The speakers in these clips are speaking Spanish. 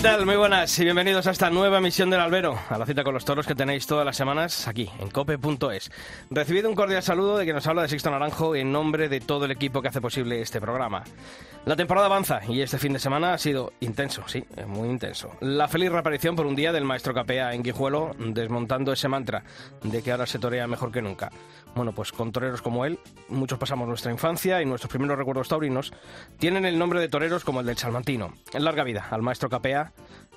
Muy buenas y bienvenidos a esta nueva emisión del Albero, a la cita con los toros que tenéis todas las semanas aquí, en cope.es. Recibido un cordial saludo de quien nos habla de Sixto Naranjo en nombre de todo el equipo que hace posible este programa. La temporada avanza y este fin de semana ha sido intenso, sí, muy intenso. La feliz reaparición por un día del maestro Capea en Guijuelo, desmontando ese mantra de que ahora se torea mejor que nunca. Bueno, pues con toreros como él, muchos pasamos nuestra infancia y nuestros primeros recuerdos taurinos tienen el nombre de toreros como el del Salmantino. En larga vida al maestro Capea,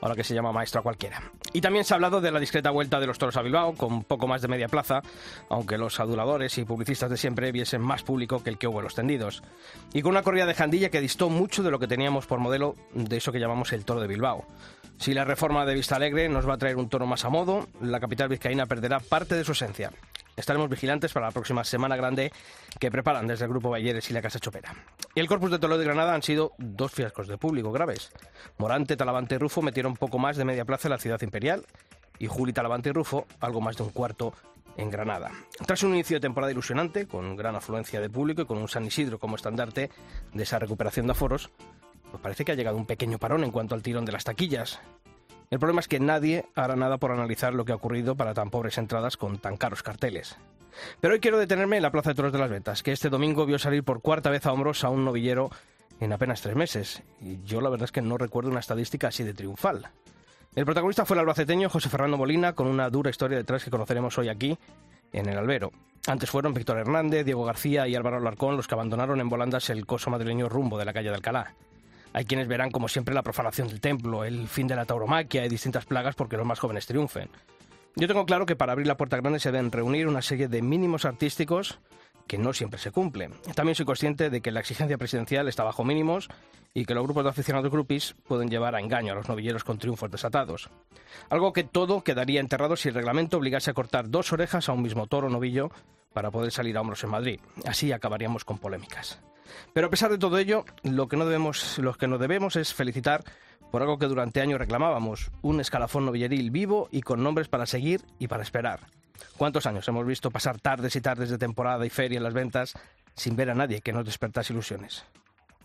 ahora que se llama maestro a cualquiera. Y también se ha hablado de la discreta vuelta de los toros a Bilbao, con poco más de media plaza, aunque los aduladores y publicistas de siempre viesen más público que el que hubo en los tendidos. Y con una corrida de jandilla que distó mucho de lo que teníamos por modelo de eso que llamamos el toro de Bilbao. Si la reforma de Vista Alegre nos va a traer un toro más a modo, la capital vizcaína perderá parte de su esencia. Estaremos vigilantes para la próxima Semana Grande que preparan desde el Grupo Balleres y la Casa Chopera. Y el Corpus de Toledo de Granada han sido dos fiascos de público graves. Morante, Talavante y Rufo metieron poco más de media plaza en la ciudad imperial y Juli, Talavante y Rufo algo más de un cuarto en Granada. Tras un inicio de temporada ilusionante, con gran afluencia de público y con un San Isidro como estandarte de esa recuperación de aforos, pues parece que ha llegado un pequeño parón en cuanto al tirón de las taquillas. El problema es que nadie hará nada por analizar lo que ha ocurrido para tan pobres entradas con tan caros carteles. Pero hoy quiero detenerme en la Plaza de Toros de las Ventas, que este domingo vio salir por cuarta vez a hombros a un novillero en apenas tres meses. Y yo la verdad es que no recuerdo una estadística así de triunfal. El protagonista fue el albaceteño José Fernando Molina, con una dura historia detrás que conoceremos hoy aquí, en el albero. Antes fueron Víctor Hernández, Diego García y Álvaro Alarcón los que abandonaron en volandas el coso madrileño rumbo de la calle de Alcalá. Hay quienes verán, como siempre, la profanación del templo, el fin de la tauromaquia y distintas plagas porque los más jóvenes triunfen. Yo tengo claro que para abrir la puerta grande se deben reunir una serie de mínimos artísticos que no siempre se cumplen. También soy consciente de que la exigencia presidencial está bajo mínimos y que los grupos de aficionados grupis pueden llevar a engaño a los novilleros con triunfos desatados. Algo que todo quedaría enterrado si el reglamento obligase a cortar dos orejas a un mismo toro novillo para poder salir a hombros en Madrid. Así acabaríamos con polémicas. Pero a pesar de todo ello, lo que no debemos, lo que nos debemos es felicitar por algo que durante años reclamábamos, un escalafón novilleril vivo y con nombres para seguir y para esperar. ¿Cuántos años hemos visto pasar tardes y tardes de temporada y feria en las ventas sin ver a nadie que nos despertase ilusiones?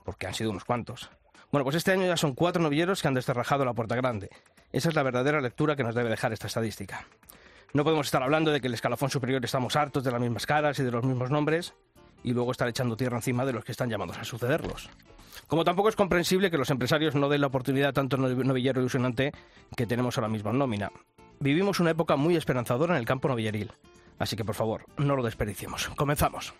Porque han sido unos cuantos. Bueno, pues este año ya son cuatro novilleros que han desterrajado la puerta grande. Esa es la verdadera lectura que nos debe dejar esta estadística. No podemos estar hablando de que el escalafón superior estamos hartos de las mismas caras y de los mismos nombres, y luego estar echando tierra encima de los que están llamados a sucederlos. Como tampoco es comprensible que los empresarios no den la oportunidad tanto novillero ilusionante que tenemos ahora mismo en nómina. Vivimos una época muy esperanzadora en el campo novilleril. Así que por favor, no lo desperdiciemos. Comenzamos.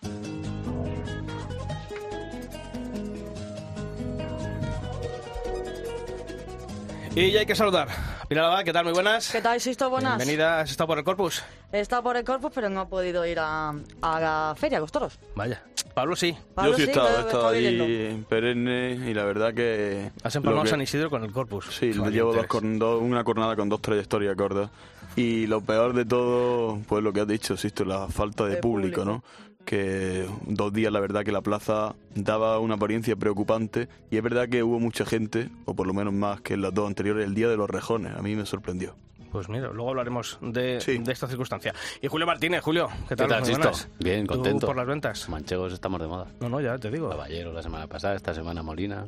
Y ya hay que saludar. Pilar Abad, ¿qué tal? Muy buenas. ¿Qué tal, Sisto? Buenas. Bienvenida. ¿Has estado por el Corpus? He estado por el Corpus, pero no he podido ir a, a la feria con los toros. Vaya. Pablo sí. Pablo Yo sí he estado, he estado ahí en perenne y la verdad que... Has empalmado que- San Isidro con el Corpus. Sí, llevo dos, con dos- una jornada con dos trayectorias cortas. Y lo peor de todo, pues lo que has dicho, Sisto, la falta de, De público, público. ¿no? Que dos días, la verdad, que la plaza daba una apariencia preocupante. Y es verdad que hubo mucha gente, o por lo menos más que en las dos anteriores, el día de los rejones. A mí me sorprendió. Pues mira, luego hablaremos de, Sí. de esta circunstancia. Y Julio Martínez, Julio, ¿qué tal? ¿Qué tal, buenas. Bien, ¿Tú contento. por las ventas? Manchegos estamos de moda. No, no, ya te digo. Caballero la semana pasada, esta semana Molina.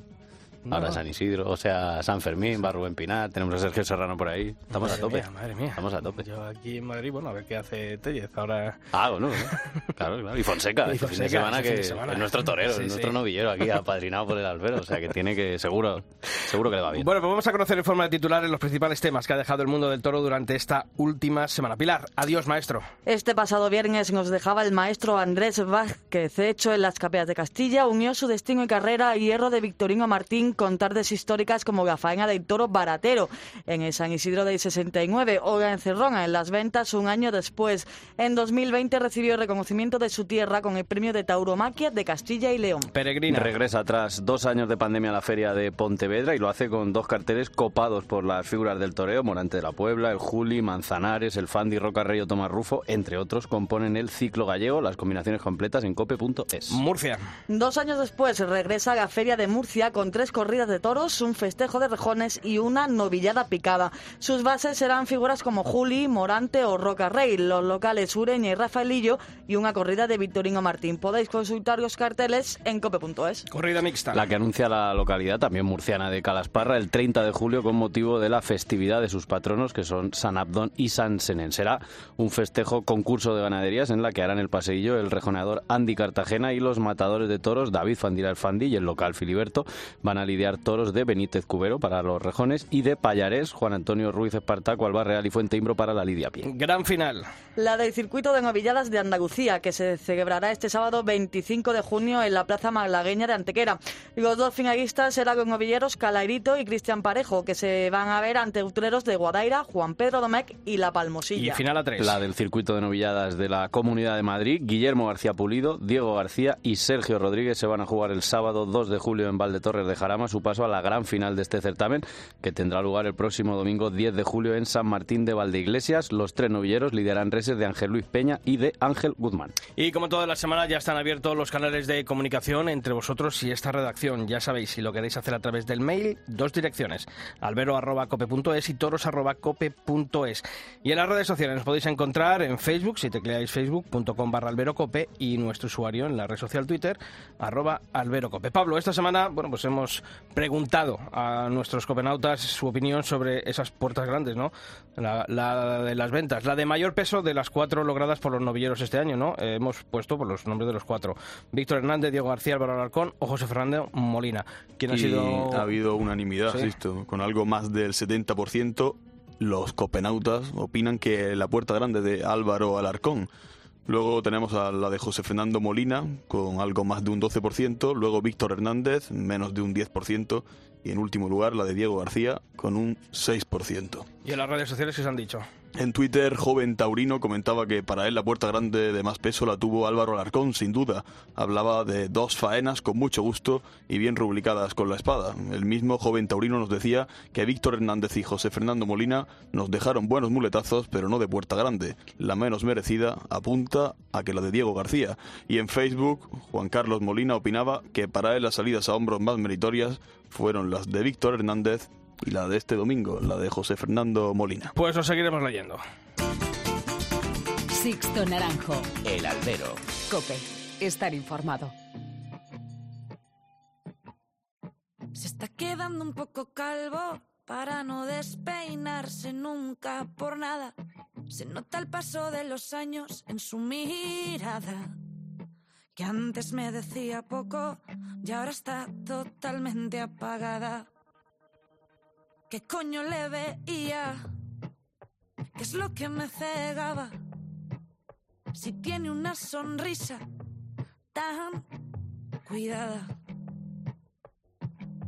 No, Ahora. San Isidro, o sea, San Fermín, va Rubén Pinar, tenemos a Sergio Serrano por ahí. Estamos a tope. mía, madre mía. Estamos a tope. Yo aquí en Madrid, bueno, a ver qué hace Tellez ahora. Ah, bueno, ¿no? claro, claro. Y Fonseca, Y este fin de Fonseca, semana este que fin de semana. es nuestro torero, Sí, es nuestro sí. novillero aquí, apadrinado por el albero. O sea, que tiene que, seguro, seguro que le va bien. Bueno, pues vamos a conocer en forma de titulares los principales temas que ha dejado el mundo del toro durante esta última semana. Pilar, adiós, maestro. Este pasado viernes nos dejaba el maestro Andrés Vázquez, hecho en las capeas de Castilla, unió su destino y carrera a hierro de Victorino Martín también con tardes históricas como la faena del toro baratero en el San Isidro del 69 o la encerrona en las ventas un año después. En 2020 recibió el reconocimiento de su tierra con el premio de tauromaquia de Castilla y León. Peregrina. Regresa tras dos años de pandemia a la feria de Pontevedra y lo hace con dos carteles copados por las figuras del toreo, Morante de la Puebla, el Juli, Manzanares, el Fandi, Roca Rey o Tomás Rufo, entre otros, componen el ciclo gallego, las combinaciones completas en cope.es. Murcia. Dos años después regresa a la Feria de Murcia con tres corridas de toros, un festejo de rejones y una novillada picada. Sus bases serán figuras como Juli, Morante o Roca Rey, los locales Ureña y Rafaelillo y una corrida de Victorino Martín. Podéis consultar los carteles en cope.es. Corrida mixta. La que anuncia la localidad también murciana de Calasparra el 30 de julio con motivo de la festividad de sus patronos que son San Abdón y San Senen. Será un festejo concurso de ganaderías en la que harán el paseillo el rejoneador Andy Cartagena y los matadores de toros David Fandira el Fandi y el local Filiberto van a lidiar toros de Benítez Cubero para los rejones y de Payarés Juan Antonio Ruiz Espartaco, Alba Real y Fuente Imbro para la lidia pie. Gran final. La del circuito de novilladas de Andalucía, que se celebrará este sábado 25 de junio en la Plaza Malagueña de Antequera. Los dos finalistas serán los novilleros Calairito y Cristian Parejo, que se van a ver ante utreros de Guadaira, Juan Pedro Domecq y La Palmosilla. Y final a tres. La del circuito de novilladas de la Comunidad de Madrid, Guillermo García Pulido, Diego García y Sergio Rodríguez se van a jugar el sábado 2 de julio en Valdetorres de Jarama su paso a la gran final de este certamen, que tendrá lugar el próximo domingo 10 de julio en San Martín de Valdeiglesias. Los tres novilleros liderarán reses de Ángel Luis Peña y de Ángel Guzmán. Y como todas las semanas ya están abiertos los canales de comunicación entre vosotros y esta redacción. Ya sabéis, si lo queréis hacer a través del mail, dos direcciones, albero.cope.es y toros.cope.es. Y en las redes sociales nos podéis encontrar en Facebook, si tecleáis facebook.com barra alberocope y nuestro usuario en la red social Twitter, arroba alberocope. Pablo, esta semana, bueno, pues hemos preguntado a nuestros copenautas su opinión sobre esas puertas grandes, ¿no? La, la de las ventas, la de mayor peso de las cuatro logradas por los novilleros este año, ¿no? Eh, hemos puesto por los nombres de los cuatro. Víctor Hernández, Diego García, Álvaro Alarcón o José Fernando Molina. ¿Quién ha sido...? ha habido unanimidad, Sí. con algo más del 70%. Los copenautas opinan que la puerta grande de Álvaro Alarcón. Luego tenemos a la de José Fernando Molina con algo más de un 12%. Luego Víctor Hernández, menos de un 10%. Y en último lugar la de Diego García con un 6%. ¿Y en las redes sociales se han dicho? En Twitter, joven taurino comentaba que para él la puerta grande de más peso la tuvo Álvaro Alarcón, sin duda. Hablaba de dos faenas con mucho gusto y bien rubricadas con la espada. El mismo joven taurino nos decía que Víctor Hernández y José Fernando Molina nos dejaron buenos muletazos, pero no de puerta grande. La menos merecida apunta a que la de Diego García. Y en Facebook, Juan Carlos Molina opinaba que para él las salidas a hombros más meritorias fueron las de Víctor Hernández y la de este domingo, la de José Fernando Molina. Pues os seguiremos leyendo. Sixto Naranjo. El albero. Cope. Estar informado. Se está quedando un poco calvo para no despeinarse nunca por nada. Se nota el paso de los años en su mirada. Que antes me decía poco y ahora está totalmente apagada. ¿Qué coño le veía? ¿Qué es lo que me cegaba? Si tiene una sonrisa tan cuidada.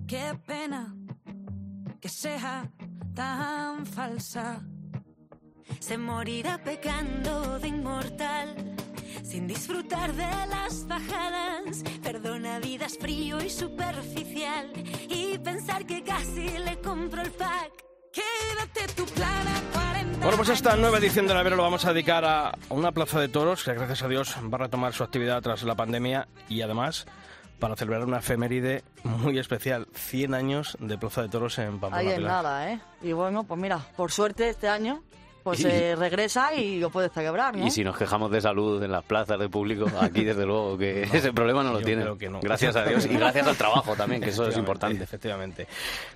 Qué pena que sea tan falsa. Se morirá pecando de inmortal, sin disfrutar de las bajadas. Perdona vidas frío y superficial, y pensar que casi le compro el pack. Quédate tu plan a 40 Bueno, pues esta nueva edición del albero lo vamos a dedicar a una plaza de toros que gracias a Dios va a retomar su actividad tras la pandemia y además para celebrar una efeméride muy especial, 100 años de plaza de toros en Pamplona. Ahí en Pilar. nada, ¿eh? Y bueno, pues mira, por suerte este año pues Y- se regresa y lo puede celebrar, ¿no? Y si nos quejamos de salud en las plazas de público, aquí desde luego que ese problema no lo tiene. no. Gracias a Dios y gracias al trabajo también, que eso es importante. Efectivamente.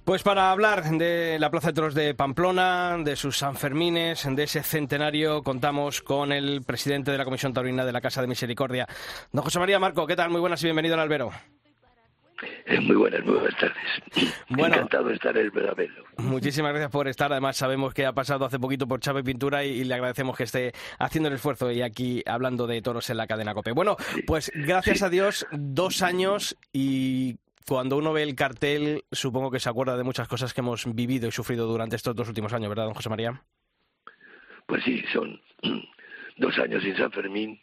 Pues para hablar de la Plaza de Toros de Pamplona, de sus Sanfermines, de ese centenario, contamos con el presidente de la Comisión Taurina de la Casa de Misericordia, don José María Marco. ¿Qué tal? Muy buenas y bienvenido al albero. Muy buenas, muy buenas tardes. Bueno. Encantado de estar en el. Muchísimas gracias por estar. Además, sabemos que ha pasado hace poquito por Chave Pintura y, y le agradecemos que esté haciendo el esfuerzo y aquí hablando de toros en la cadena COPE. Bueno, pues gracias a Dios, dos años y cuando uno ve el cartel, supongo que se acuerda de muchas cosas que hemos vivido y sufrido durante estos dos últimos años, ¿verdad, don José María? Pues sí, son dos años sin San Fermín,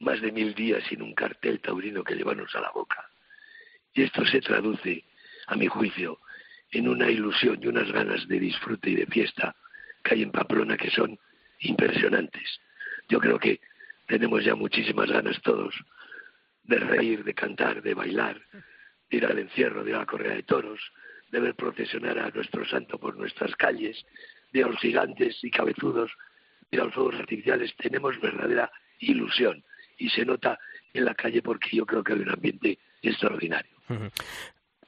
más de mil días sin un cartel taurino que llevarnos a la boca. Y esto se traduce, a mi juicio, en una ilusión y unas ganas de disfrute y de fiesta que hay en Pamplona que son impresionantes. Yo creo que tenemos ya muchísimas ganas todos de reír, de cantar, de bailar, de ir al encierro, de ir a la correa de toros, de ver procesionar a nuestro santo por nuestras calles, de a los gigantes y cabezudos, de a los fuegos artificiales. Tenemos verdadera ilusión y se nota en la calle porque yo creo que hay un ambiente extraordinario.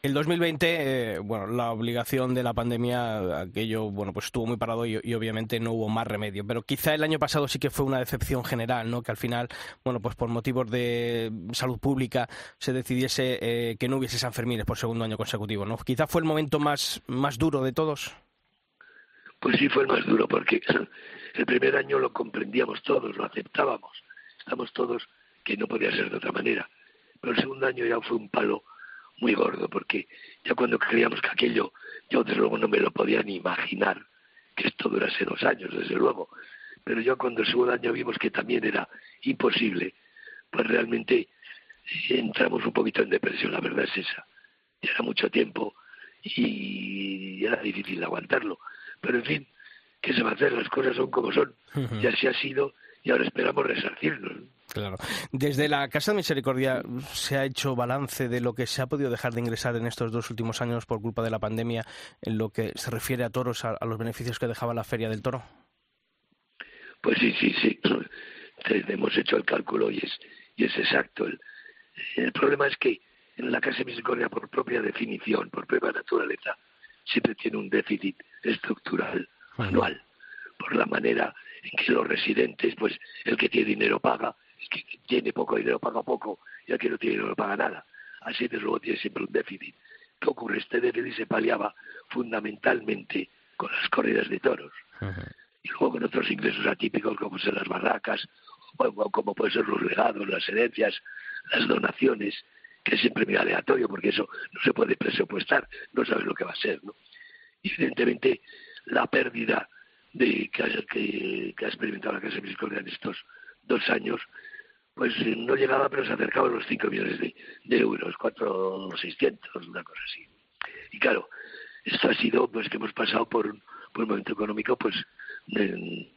El 2020, eh, bueno, la obligación de la pandemia, aquello, bueno, pues estuvo muy parado y, obviamente no hubo más remedio. Pero quizá el año pasado sí que fue una decepción general, ¿no? Que al final, bueno, pues por motivos de salud pública se decidiese eh, que no hubiese San Fermín por segundo año consecutivo, ¿no? Quizá fue el momento más, más duro de todos. Pues sí, fue el más duro porque el primer año lo comprendíamos todos, lo aceptábamos. Estamos todos que no podía ser de otra manera. Pero el segundo año ya fue un palo muy gordo, porque ya cuando creíamos que aquello, yo desde luego no me lo podía ni imaginar que esto durase dos años, desde luego. Pero ya cuando el segundo año vimos que también era imposible, pues realmente entramos un poquito en depresión, la verdad es esa. Ya era mucho tiempo y era difícil aguantarlo. Pero en fin, ¿qué se va a hacer? Las cosas son como son. Y así ha sido y ahora esperamos resarcirnos. Claro. Desde la Casa de Misericordia se ha hecho balance de lo que se ha podido dejar de ingresar en estos dos últimos años por culpa de la pandemia en lo que se refiere a toros, a, los beneficios que dejaba la Feria del Toro. Pues sí, sí, sí. Hemos hecho el cálculo y es, y es exacto. El, el problema es que en la Casa de Misericordia, por propia definición, por propia naturaleza, siempre tiene un déficit estructural anual, por la manera en que los residentes, pues el que tiene dinero paga, que tiene poco dinero paga poco, y el que no tiene dinero no paga nada. Así desde luego tiene siempre un déficit. ¿Qué ocurre? Este déficit se paliaba fundamentalmente con las corridas de toros. Y luego con otros ingresos atípicos como son las barracas, o como pueden ser los legados, las herencias, las donaciones, que es siempre muy aleatorio porque eso no se puede presupuestar, no sabes lo que va a ser. ¿no? Y evidentemente la pérdida de que, que, que ha experimentado la Casa Misericordia en estos dos años, pues eh, no llegaba, pero se acercaba a los 5 millones de, euros, 4 600, una cosa así. Y claro, esto ha sido pues que hemos pasado por un, por un momento económico pues de,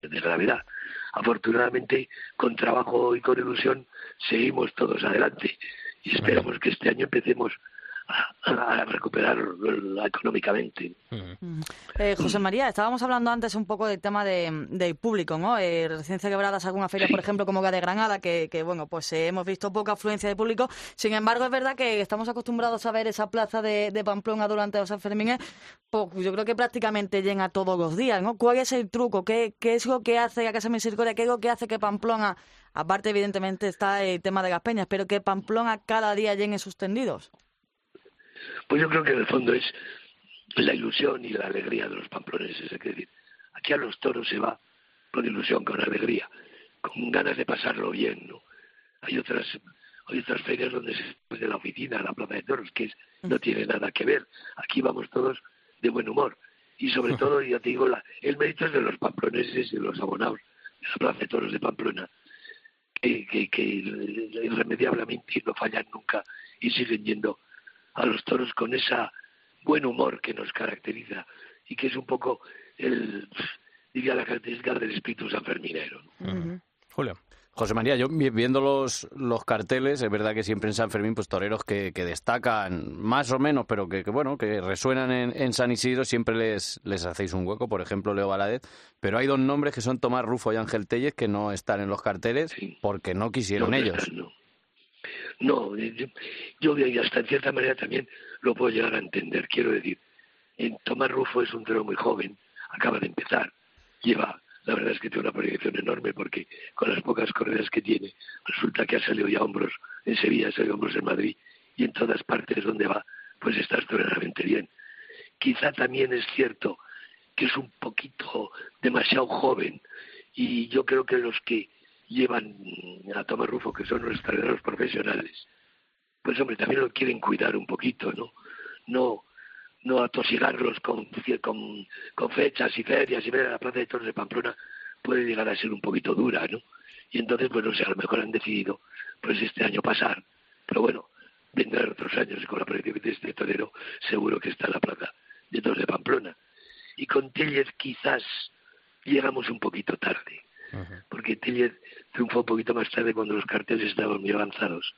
de gravedad. Afortunadamente, con trabajo y con ilusión, seguimos todos adelante y esperamos que este año empecemos a, recuperar económicamente. Eh, José María, estábamos hablando antes un poco del tema de, público, ¿no? Eh, recién quebradas alguna feria, por ejemplo, como la de Granada, que, bueno, pues eh, hemos visto poca afluencia de público. Sin embargo, es verdad que estamos acostumbrados a ver esa plaza de, Pamplona durante los Sanfermines, pues, yo creo que prácticamente llena todos los días, ¿no? ¿Cuál es el truco? ¿Qué, qué es lo que hace a Casa Misericordia? ¿Qué es lo que hace que Pamplona, aparte evidentemente está el tema de las peñas, pero que Pamplona cada día llene sus tendidos? Pues yo creo que en el fondo es la ilusión y la alegría de los pamploneses. Es decir, aquí a los toros se va con ilusión, con alegría, con ganas de pasarlo bien. ¿no? Hay otras hay otras ferias donde se de la oficina, la plaza de toros, que no tiene nada que ver. Aquí vamos todos de buen humor. Y sobre todo, ya te digo, la, el mérito es de los pamploneses y de los abonados de la plaza de toros de Pamplona, que, que, que irremediablemente no fallan nunca y siguen yendo a los toros con esa buen humor que nos caracteriza y que es un poco el diría la característica del espíritu sanferminero. Julio. José María, yo viendo los, los carteles, es verdad que siempre en San Fermín, pues toreros que, que destacan más o menos, pero que, bueno, que resuenan en, en, San Isidro, siempre les, les hacéis un hueco, por ejemplo, Leo Valadez, pero hay dos nombres que son Tomás Rufo y Ángel Telles que no están en los carteles porque no quisieron ellos. No, yo, yo hasta en cierta manera también lo puedo llegar a entender. Quiero decir, en Tomás Rufo es un toro muy joven, acaba de empezar, lleva, la verdad es que tiene una proyección enorme porque con las pocas corridas que tiene, resulta que ha salido ya hombros en Sevilla, ha salido hombros en Madrid y en todas partes donde va, pues está extraordinariamente bien. Quizá también es cierto que es un poquito demasiado joven y yo creo que los que llevan a Tomás Rufo, que son los profesionales, pues hombre, también lo quieren cuidar un poquito, ¿no? No no atosigarlos con, con, fechas y ferias y ver a la Plaza de Toros de Pamplona puede llegar a ser un poquito dura, ¿no? Y entonces, pues no sé, a lo mejor han decidido pues este año pasar, pero bueno, vendrán otros años y con la aparición de este torero seguro que está en la Plaza de Toros de Pamplona. Y con Tellez quizás llegamos un poquito tarde, porque Tellez triunfó un poquito más tarde cuando los carteles estaban muy avanzados.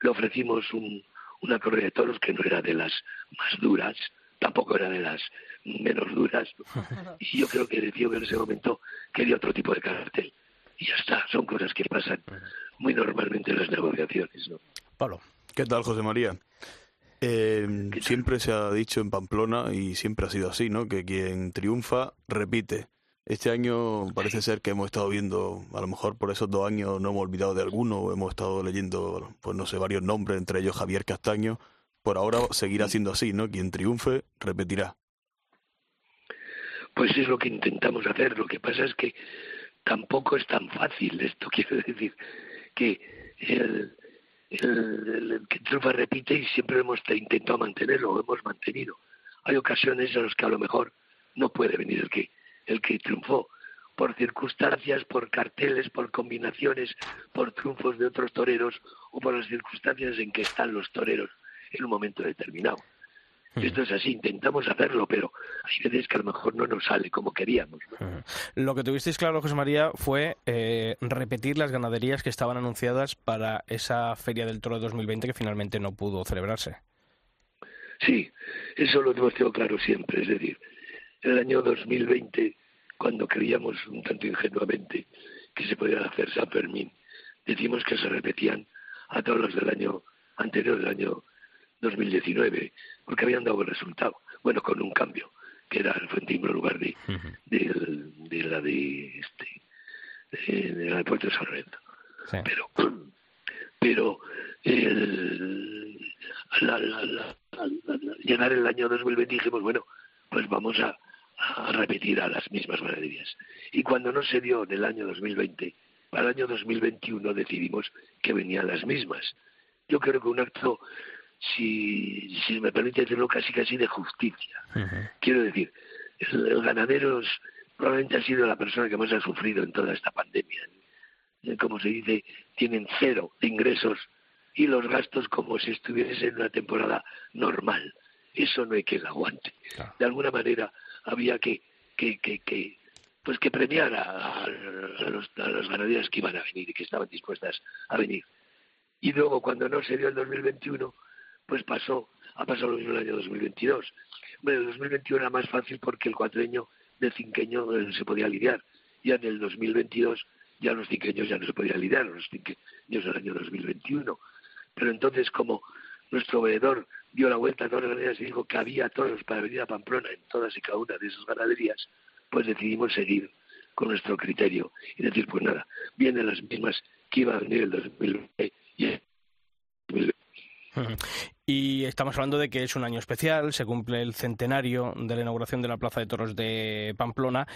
Le ofrecimos un, una corrida de toros que no era de las más duras, tampoco era de las menos duras, y yo creo que decidió que en ese momento quería otro tipo de cartel. Y ya está, son cosas que pasan muy normalmente en las negociaciones. ¿no? Pablo. ¿Qué tal, José María? Eh, siempre se ha dicho en Pamplona, y siempre ha sido así, ¿no? Que quien triunfa, repite. Este año parece ser que hemos estado viendo, a lo mejor por esos dos años no hemos olvidado de alguno, hemos estado leyendo, pues no sé, varios nombres, entre ellos Javier Castaño. Por ahora seguirá siendo así, ¿no? Quien triunfe, repetirá. Pues es lo que intentamos hacer. Lo que pasa es que tampoco es tan fácil esto. Quiero decir que el, el, que triunfa repite y siempre hemos intentado mantenerlo, lo hemos mantenido. Hay ocasiones en las que a lo mejor no puede venir el que el que triunfó por circunstancias, por carteles, por combinaciones, por triunfos de otros toreros o por las circunstancias en que están los toreros en un momento determinado. Esto es así, intentamos hacerlo, pero hay veces que a lo mejor no nos sale como queríamos. Lo que tuvisteis claro, José María, fue eh, repetir las ganaderías que estaban anunciadas para esa Feria del Toro de 2020 que finalmente no pudo celebrarse. Sí, eso lo hemos tenido claro siempre. Es decir, en el año 2020, cuando creíamos un tanto ingenuamente que se podía hacer San Fermín, decimos que se repetían a todos los del año anterior, del año 2019, porque habían dado el resultado. Bueno, con un cambio, que era el Fuentimbre en lugar de, la de este de, la de Puerto de San Lorenzo. Pero, pero el, al llegar el año 2020 dijimos, bueno, pues vamos a, a repetir a las mismas ganaderías. Y cuando no se dio en el año 2020, para el año 2021 decidimos que venían las mismas. Yo creo que un acto, si, si me permite decirlo, casi casi de justicia. Quiero decir, el, ganadero probablemente ha sido la persona que más ha sufrido en toda esta pandemia. Eh, como se dice, tienen cero de ingresos y los gastos como si estuviese en una temporada normal. Eso no hay que lo aguante. De alguna manera, había que, que, que, pues que premiar a, los, a las ganaderías que iban a venir y que estaban dispuestas a venir. Y luego, cuando no se dio el 2021, pues pasó, ha pasado lo mismo el año 2022. Bueno, el 2021 era más fácil porque el cuatreño del cinqueño eh, se podía lidiar. Ya en el 2022 ya los cinqueños ya no se podían lidiar, los cinqueños del año 2021. Pero entonces, como nuestro veedor dio la vuelta a todas las ganaderías y dijo que había toros para venir a Pamplona en todas y cada una de esas ganaderías, pues decidimos seguir con nuestro criterio y decir, pues nada, vienen las mismas que iban a venir el 2020 y el 2020. Y estamos hablando de que es un año especial, se cumple el centenario de la inauguración de la Plaza de Toros de Pamplona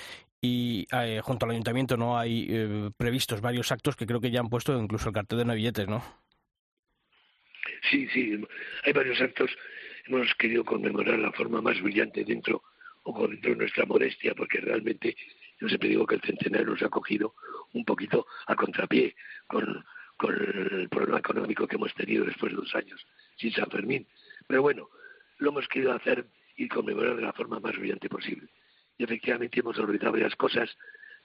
y eh, junto al ayuntamiento no hay eh, previstos varios actos que creo que ya han puesto incluso el cartel de novilletes, ¿no? Sí, sí, hay varios actos. Hemos querido conmemorar la forma más brillante dentro o dentro de nuestra modestia, porque realmente yo siempre digo que el centenario nos ha cogido un poquito a contrapié con, con el problema económico que hemos tenido después de dos años sin San Fermín. Pero bueno, lo hemos querido hacer y conmemorar de la forma más brillante posible. Y efectivamente hemos organizado varias cosas.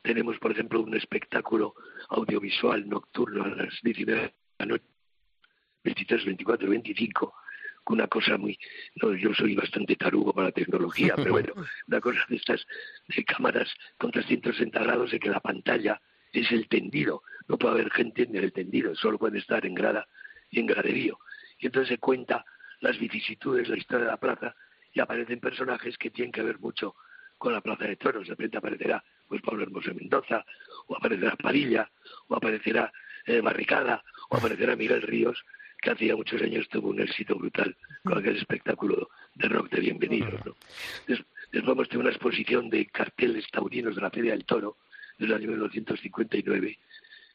Tenemos, por ejemplo, un espectáculo audiovisual nocturno a las 19 de la noche 23, 24, 25, con una cosa muy... No, yo soy bastante tarugo para la tecnología, pero bueno, una cosa de estas de cámaras con 360 grados y que la pantalla es el tendido. No puede haber gente en el tendido, solo puede estar en grada y en graderío. Y entonces se cuenta las vicisitudes, la historia de la plaza, y aparecen personajes que tienen que ver mucho con la Plaza de Toros. De repente aparecerá pues Pablo Hermoso Mendoza, o aparecerá Padilla, o aparecerá eh, Barricada, o aparecerá Miguel Ríos, que hacía muchos años tuvo un éxito brutal con aquel espectáculo de rock de bienvenidos. ¿no? Después hemos tenido una exposición de carteles taurinos de la Feria del Toro del año 1959,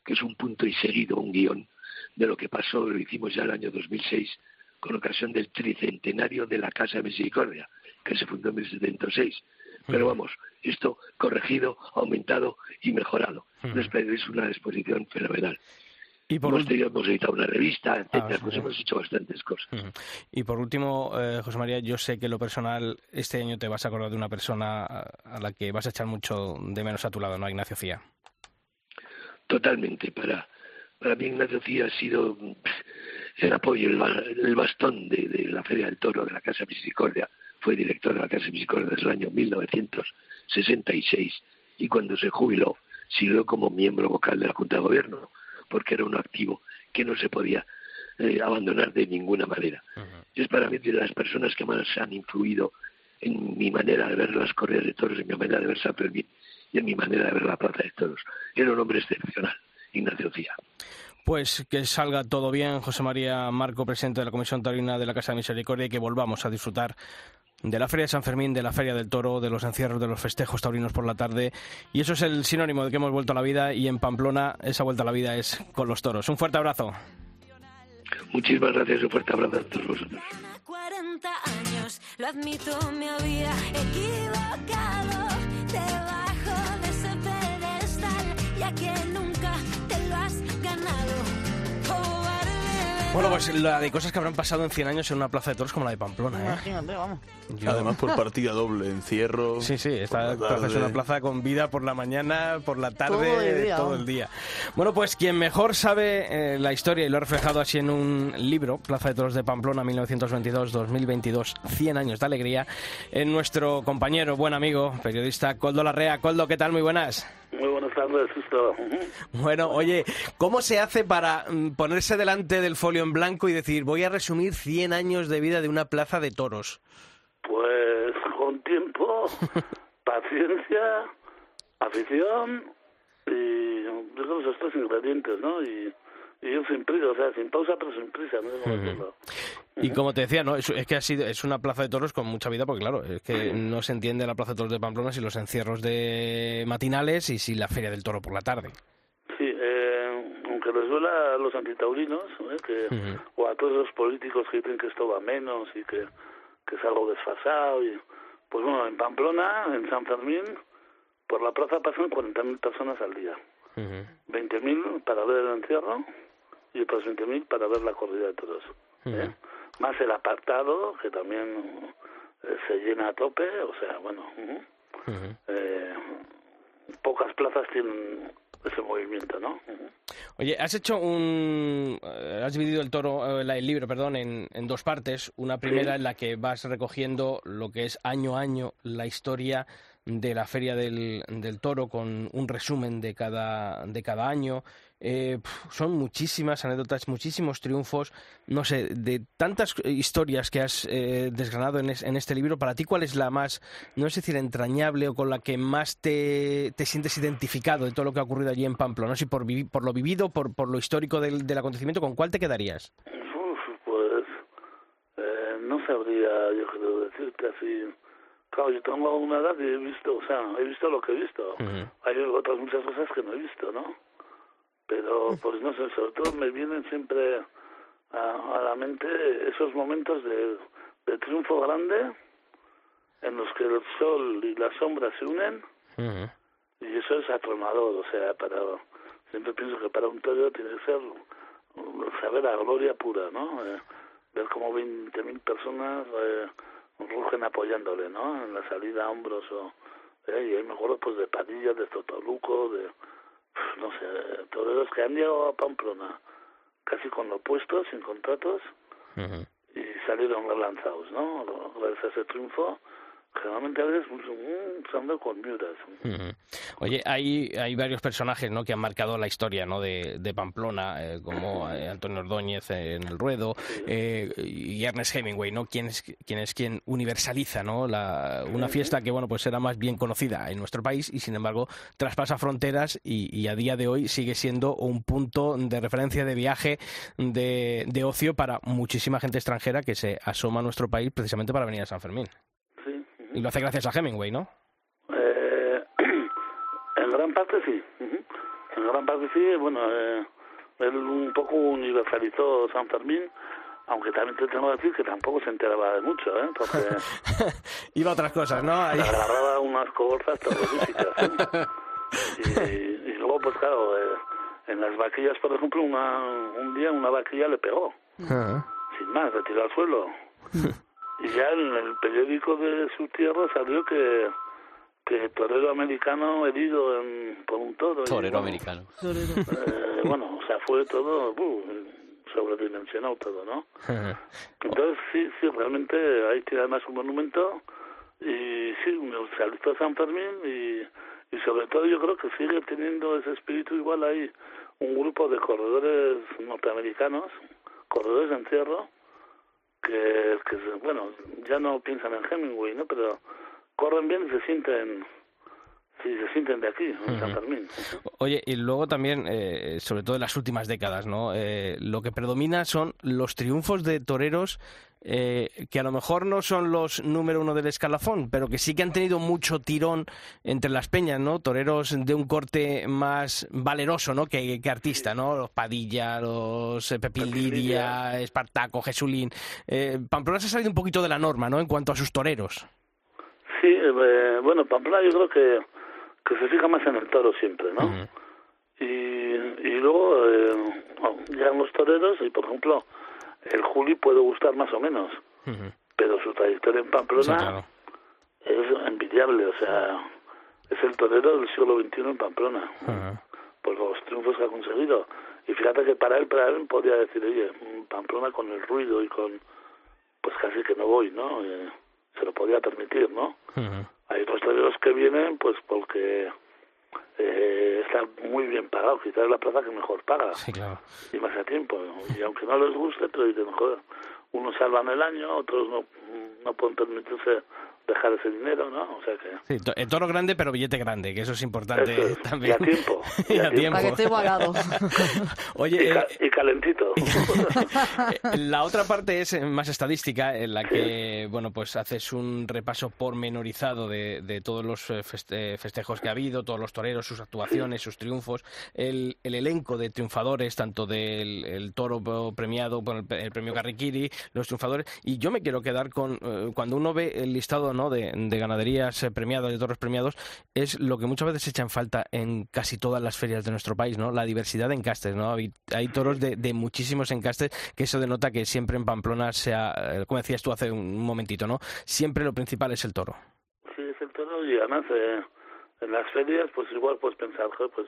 que es un punto y seguido, un guion de lo que pasó, lo hicimos ya el año 2006, con ocasión del tricentenario de la Casa de Misericordia, que se fundó en 1706. Pero vamos, esto corregido, aumentado y mejorado. Es una exposición fenomenal. Y por, hemos, tenido- hemos editado una revista, etcétera, Ah, pues sí. hemos hecho bastantes cosas. Y por último, eh, José María, yo sé que lo personal este año te vas a acordar de una persona a la que vas a echar mucho de menos a tu lado, ¿no? Ignacio Cía. Totalmente. Para, para mí Ignacio Cía ha sido el apoyo, el, el bastón de, de la Feria del Toro de la Casa Misericordia. Fue director de la Casa Misericordia desde el año 1966 y cuando se jubiló siguió como miembro vocal de la Junta de Gobierno porque era un activo que no se podía eh, abandonar de ninguna manera. Es para mí de las personas que más han influido en mi manera de ver las corridas de toros, en mi manera de ver San Fermín y en mi manera de ver la Plaza de Toros. Era un hombre excepcional, Ignacio Cía. Pues que salga todo bien, José María Marco, presidente de la Comisión Taurina de la Casa de Misericordia, y que volvamos a disfrutar de la Feria de San Fermín, de la Feria del Toro, de los encierros, de los festejos taurinos por la tarde. Y eso es el sinónimo de que hemos vuelto a la vida y en Pamplona esa vuelta a la vida es con los toros. Un fuerte abrazo. Muchísimas gracias un fuerte abrazo a todos vosotros. 40 años, lo admito, me había equivocado debajo de ese pedestal, ya que nunca Bueno, pues la de cosas que habrán pasado en 100 años en una plaza de toros como la de Pamplona, ¿eh? Imagínate, vamos. Yo- Además por partida doble, encierro. Sí, sí, esta plaza es una plaza con vida por la mañana, por la tarde, Todo el día, todo vamos. el día. Bueno, pues quien mejor sabe eh, la historia y lo ha reflejado así en un libro, Plaza de Toros de Pamplona 1922-2022, 100 años de alegría, es nuestro compañero, buen amigo, periodista Coldo Larrea. Coldo, ¿qué tal? Muy buenas. Bueno, oye, ¿cómo se hace para mm, ponerse delante del folio en blanco y decir, voy a resumir 100 años de vida de una plaza de toros? Pues con tiempo, paciencia, afición y digo, esos tres ingredientes, ¿no? Y, y yo sin prisa, o sea, sin pausa pero sin prisa, no. Y como te decía, no, es, es que ha sido, es una plaza de toros con mucha vida, porque claro, es que no se entiende la plaza de toros de Pamplona sin los encierros de matinales y sin la feria del toro por la tarde. Sí, eh, aunque les duela a los antitaurinos, ¿eh? que, o a todos los políticos que dicen que esto va menos y que, que es algo desfasado. Y, pues bueno, en Pamplona, en San Fermín, por la plaza pasan 40.000 personas al día. 20.000 para ver el encierro y otros 20.000 para ver la corrida de toros. ¿eh? Más el apartado, que también eh, se llena a tope, o sea, bueno, ujú. eh, pocas plazas tienen ese movimiento, ¿no? Oye, has hecho un... eh, has dividido el toro, el libro, perdón, en, en dos partes. Una primera en la que vas recogiendo lo que es año a año la historia de la Feria del, del Toro con un resumen de cada, de cada año. Eh, son muchísimas anécdotas, muchísimos triunfos. No sé, de tantas historias que has eh, desgranado en, es- en este libro, para ti, ¿cuál es la más, no sé decir entrañable o con la que más te, te sientes identificado de todo lo que ha ocurrido allí en Pamplona? No sé por, por lo vivido, por, por lo histórico del, del acontecimiento, ¿con cuál te quedarías? Uf, pues eh, no sabría, yo creo, decirte así. Claro, yo tengo una edad y he visto, o sea, he visto lo que he visto. Hay otras muchas cosas que no he visto, ¿no? Pero, pues no sé, sobre todo me vienen siempre a, a la mente esos momentos de, de triunfo grande en los que el sol y la sombra se unen y eso es atronador, o sea, para siempre pienso que para un toro tiene que ser saber la gloria pura, ¿no? Eh, ver como 20.000 personas eh, rugen apoyándole, ¿no? En la salida a hombros o... eh, y ahí me acuerdo pues de Padilla, de Totoluco, de... no sé, toreros que han llegado a Pamplona casi con lo puesto, sin contratos, y salieron relanzados, ¿no? Gracias a ese triunfo, generalmente a veces se andan con. Oye, hay, hay varios personajes ¿no? que han marcado la historia ¿no? de, de Pamplona, eh, como eh, Antonio Ordóñez en El Ruedo eh, y Ernest Hemingway, ¿no? quien, es, quien es quien universaliza ¿no? la, una fiesta que bueno pues era más bien conocida en nuestro país y sin embargo traspasa fronteras y, y a día de hoy sigue siendo un punto de referencia de viaje, de, de ocio para muchísima gente extranjera que se asoma a nuestro país precisamente para venir a San Fermín. Y lo hace gracias a Hemingway, ¿no? Eh, en gran parte sí. En gran parte sí. Bueno, eh, él un poco universalizó San Fermín, aunque también te tengo que decir que tampoco se enteraba de mucho, ¿eh? Porque Iba a otras cosas, ¿no? Ahí- agarraba unas cogorzas terroríficas. ¿eh? Y, y luego, pues claro, eh, en las vaquillas, por ejemplo, una, un día una vaquilla le pegó, Ajá. sin más, le tiró al suelo. Y ya en el periódico de su tierra salió que, que torero americano herido en, por un toro. y, Torero bueno, americano. eh, bueno, o sea, fue todo uh, sobredimensionado todo, ¿no? Entonces, sí, sí, realmente ahí tiene además un monumento y sí, me realizó San Fermín y, y sobre todo yo creo que sigue teniendo ese espíritu igual hay un grupo de corredores norteamericanos, corredores de encierro, que, que bueno, ya no piensan en Hemingway, ¿no? Pero corren bien y se sienten, sí, se sienten de aquí, en San Fermín. Oye, y luego también, eh, sobre todo en las últimas décadas, ¿no? Eh, lo que predomina son los triunfos de toreros eh, que a lo mejor no son los número uno del escalafón, pero que sí que han tenido mucho tirón entre las peñas, ¿no? Toreros de un corte más valeroso, ¿no? Que, que artista, ¿no? Los Padilla, los eh, Pepín Lidia. Espartaco, Jesulín. Eh, Pamplona se ha salido un poquito de la norma, ¿no? En cuanto a sus toreros. Sí, eh, bueno, Pamplona yo creo que, que se fija más en el toro siempre, ¿no? Y, y luego eh, oh, llegan los toreros y, por ejemplo, el Juli puede gustar más o menos, pero su trayectoria en Pamplona Sí, claro. es envidiable, o sea, es el torero del siglo XXI en Pamplona, por los triunfos que ha conseguido. Y fíjate que para él, para él podría decir, oye, Pamplona con el ruido y con, pues casi que no voy, ¿no? Eh, se lo podía permitir, ¿no? Ujú. Hay otros toreros que vienen, pues porque eh, están muy bien pagados, quizás es la plaza que mejor paga Sí, claro. y más a tiempo. Y aunque no les guste, pero dicen, joder, unos salvan el año, otros no, no pueden permitirse dejar ese dinero, ¿no? O sea que... Sí, to- el toro grande, pero billete grande, que eso es importante Eso es, también. y a tiempo, y y a a tiempo. Para que esté igualado. Oye, Y, eh, ca- y calentito. eh, la otra parte es eh, más estadística, en la que, bueno, pues haces un repaso pormenorizado de, de todos los eh, feste- festejos que ha habido, todos los toreros, sus actuaciones, sus triunfos, el, el elenco de triunfadores, tanto del el toro premiado, bueno, el, premio Carriquiri, los triunfadores, y yo me quiero quedar con, eh, cuando uno ve el listado ¿no? de, de ganaderías eh, premiadas, de toros premiados, es lo que muchas veces se echa en falta en casi todas las ferias de nuestro país, ¿no? La diversidad de encastes, ¿no? Hay, hay toros de, de muchísimos encastes, que eso denota que siempre en Pamplona sea, eh, como decías tú hace un momentito, ¿no? Siempre lo principal es el toro. Sí, es el toro y además eh, en las ferias pues igual puedes pensar, pues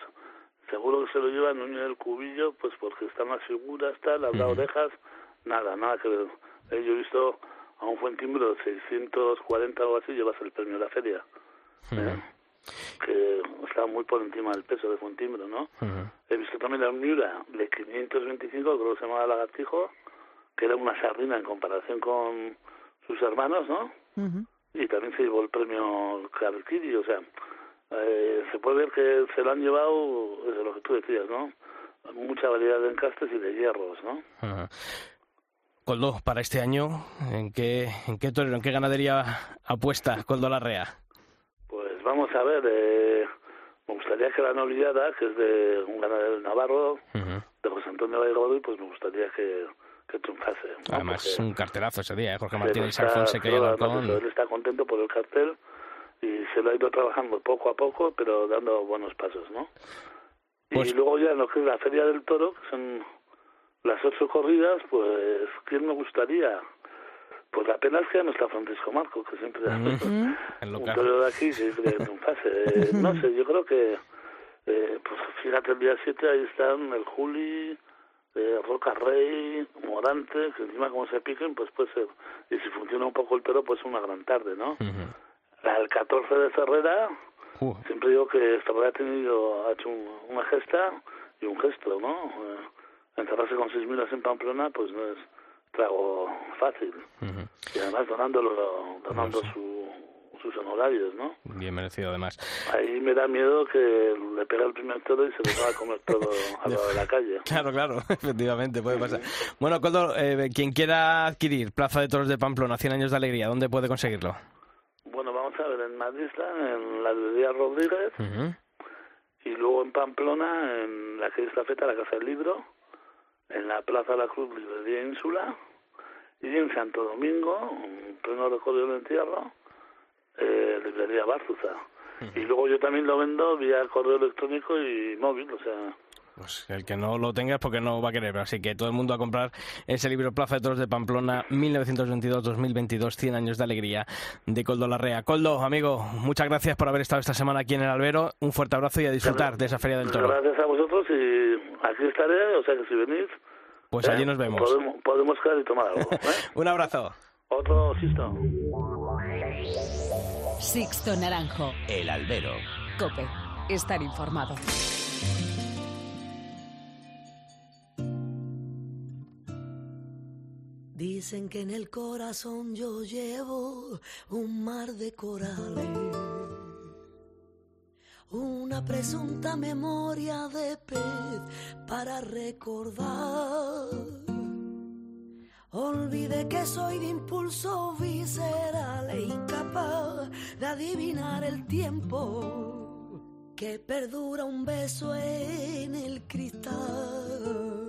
seguro que se lo lleva Núñez del Cubillo pues porque están las figuras, tal, las Ujú. orejas, nada, nada que ver. Eh, yo he visto a un Fuentimbro de 640 o así, llevas el premio de la feria, ¿eh? que está muy por encima del peso de Fuentimbro, ¿no? He visto también a un Miura de 525, creo que se llamaba Lagartijo, que era una sardina en comparación con sus hermanos, ¿no? Y también se llevó el premio Carquiri, o sea, eh, se puede ver que se lo han llevado, desde lo que tú decías, ¿no? Mucha variedad de encastes y de hierros, ¿no? Ajá. Coldo, para este año, ¿en qué, en qué torero, en qué ganadería apuesta Coldo Larrea? Pues vamos a ver, eh, me gustaría que la noviada, que es de un ganadero de Navarro, Ujú. de José Antonio Vallegodoy, pues me gustaría que, que triunfase. ¿no? Además, Porque un cartelazo ese día, ¿eh? Jorge Martínez está- Alfonso que Él está contento por el cartel y se lo ha ido trabajando poco a poco, pero dando buenos pasos, ¿no? Pues- Y luego ya en lo que es la Feria del Toro, que son las ocho corridas, pues, ¿quién me gustaría? Pues la pena es que no está Francisco Marco, que siempre el un torero de aquí que triunfase. Eh, no sé, yo creo que, eh, pues fíjate, el día 7 ahí están el Juli, eh, Roca Rey, Morante, que encima como se piquen, pues puede ser. Y si funciona un poco el toro, pues una gran tarde, ¿no? Ujú. La del 14 de Ferrera, Uh, siempre digo que Ferrera ha tenido, ha hecho un- una gesta y un gesto, ¿no? Eh, encerrarse con seis milas en Pamplona, pues no es trago fácil. Y además donándolo, donando su, sus honorarios, ¿no? Bien merecido, además. Ahí me da miedo que le pega el primer toro y se lo va a comer todo al lado de la calle. Claro, claro, efectivamente, puede pasar. Bueno, Coldo, eh, quien quiera adquirir Plaza de Toros de Pamplona, 100 años de alegría, ¿dónde puede conseguirlo? Bueno, vamos a ver, en Madrid en la librería Rodríguez y luego en Pamplona, en la calle Estafeta, la Casa del Libro, en la Plaza de la Cruz, librería Ínsula, y en Santo Domingo, en pleno recorrido del entierro, eh, librería Barzuza. Y luego yo también lo vendo vía correo electrónico y móvil, o sea... Pues el que no lo tenga es porque no va a querer. Así que todo el mundo a comprar ese libro Plaza de Toros de Pamplona 1922-2022, 100 años de alegría de Coldo Larrea. Coldo, amigo, muchas gracias por haber estado esta semana aquí en el Albero. Un fuerte abrazo y a disfrutar de esa Feria del Toro. Gracias a vosotros y aquí estaré, o sea que si venís... Pues allí nos vemos. Podemos, podemos quedar y tomar algo. ¿eh? Un abrazo. Otro Sisto. Sixto Naranjo. El albero. Cope. Estar informado. Dicen que en el corazón yo llevo un mar de corales, una presunta memoria de pez para recordar. Olvide que soy de impulso visceral e incapaz de adivinar el tiempo que perdura un beso en el cristal.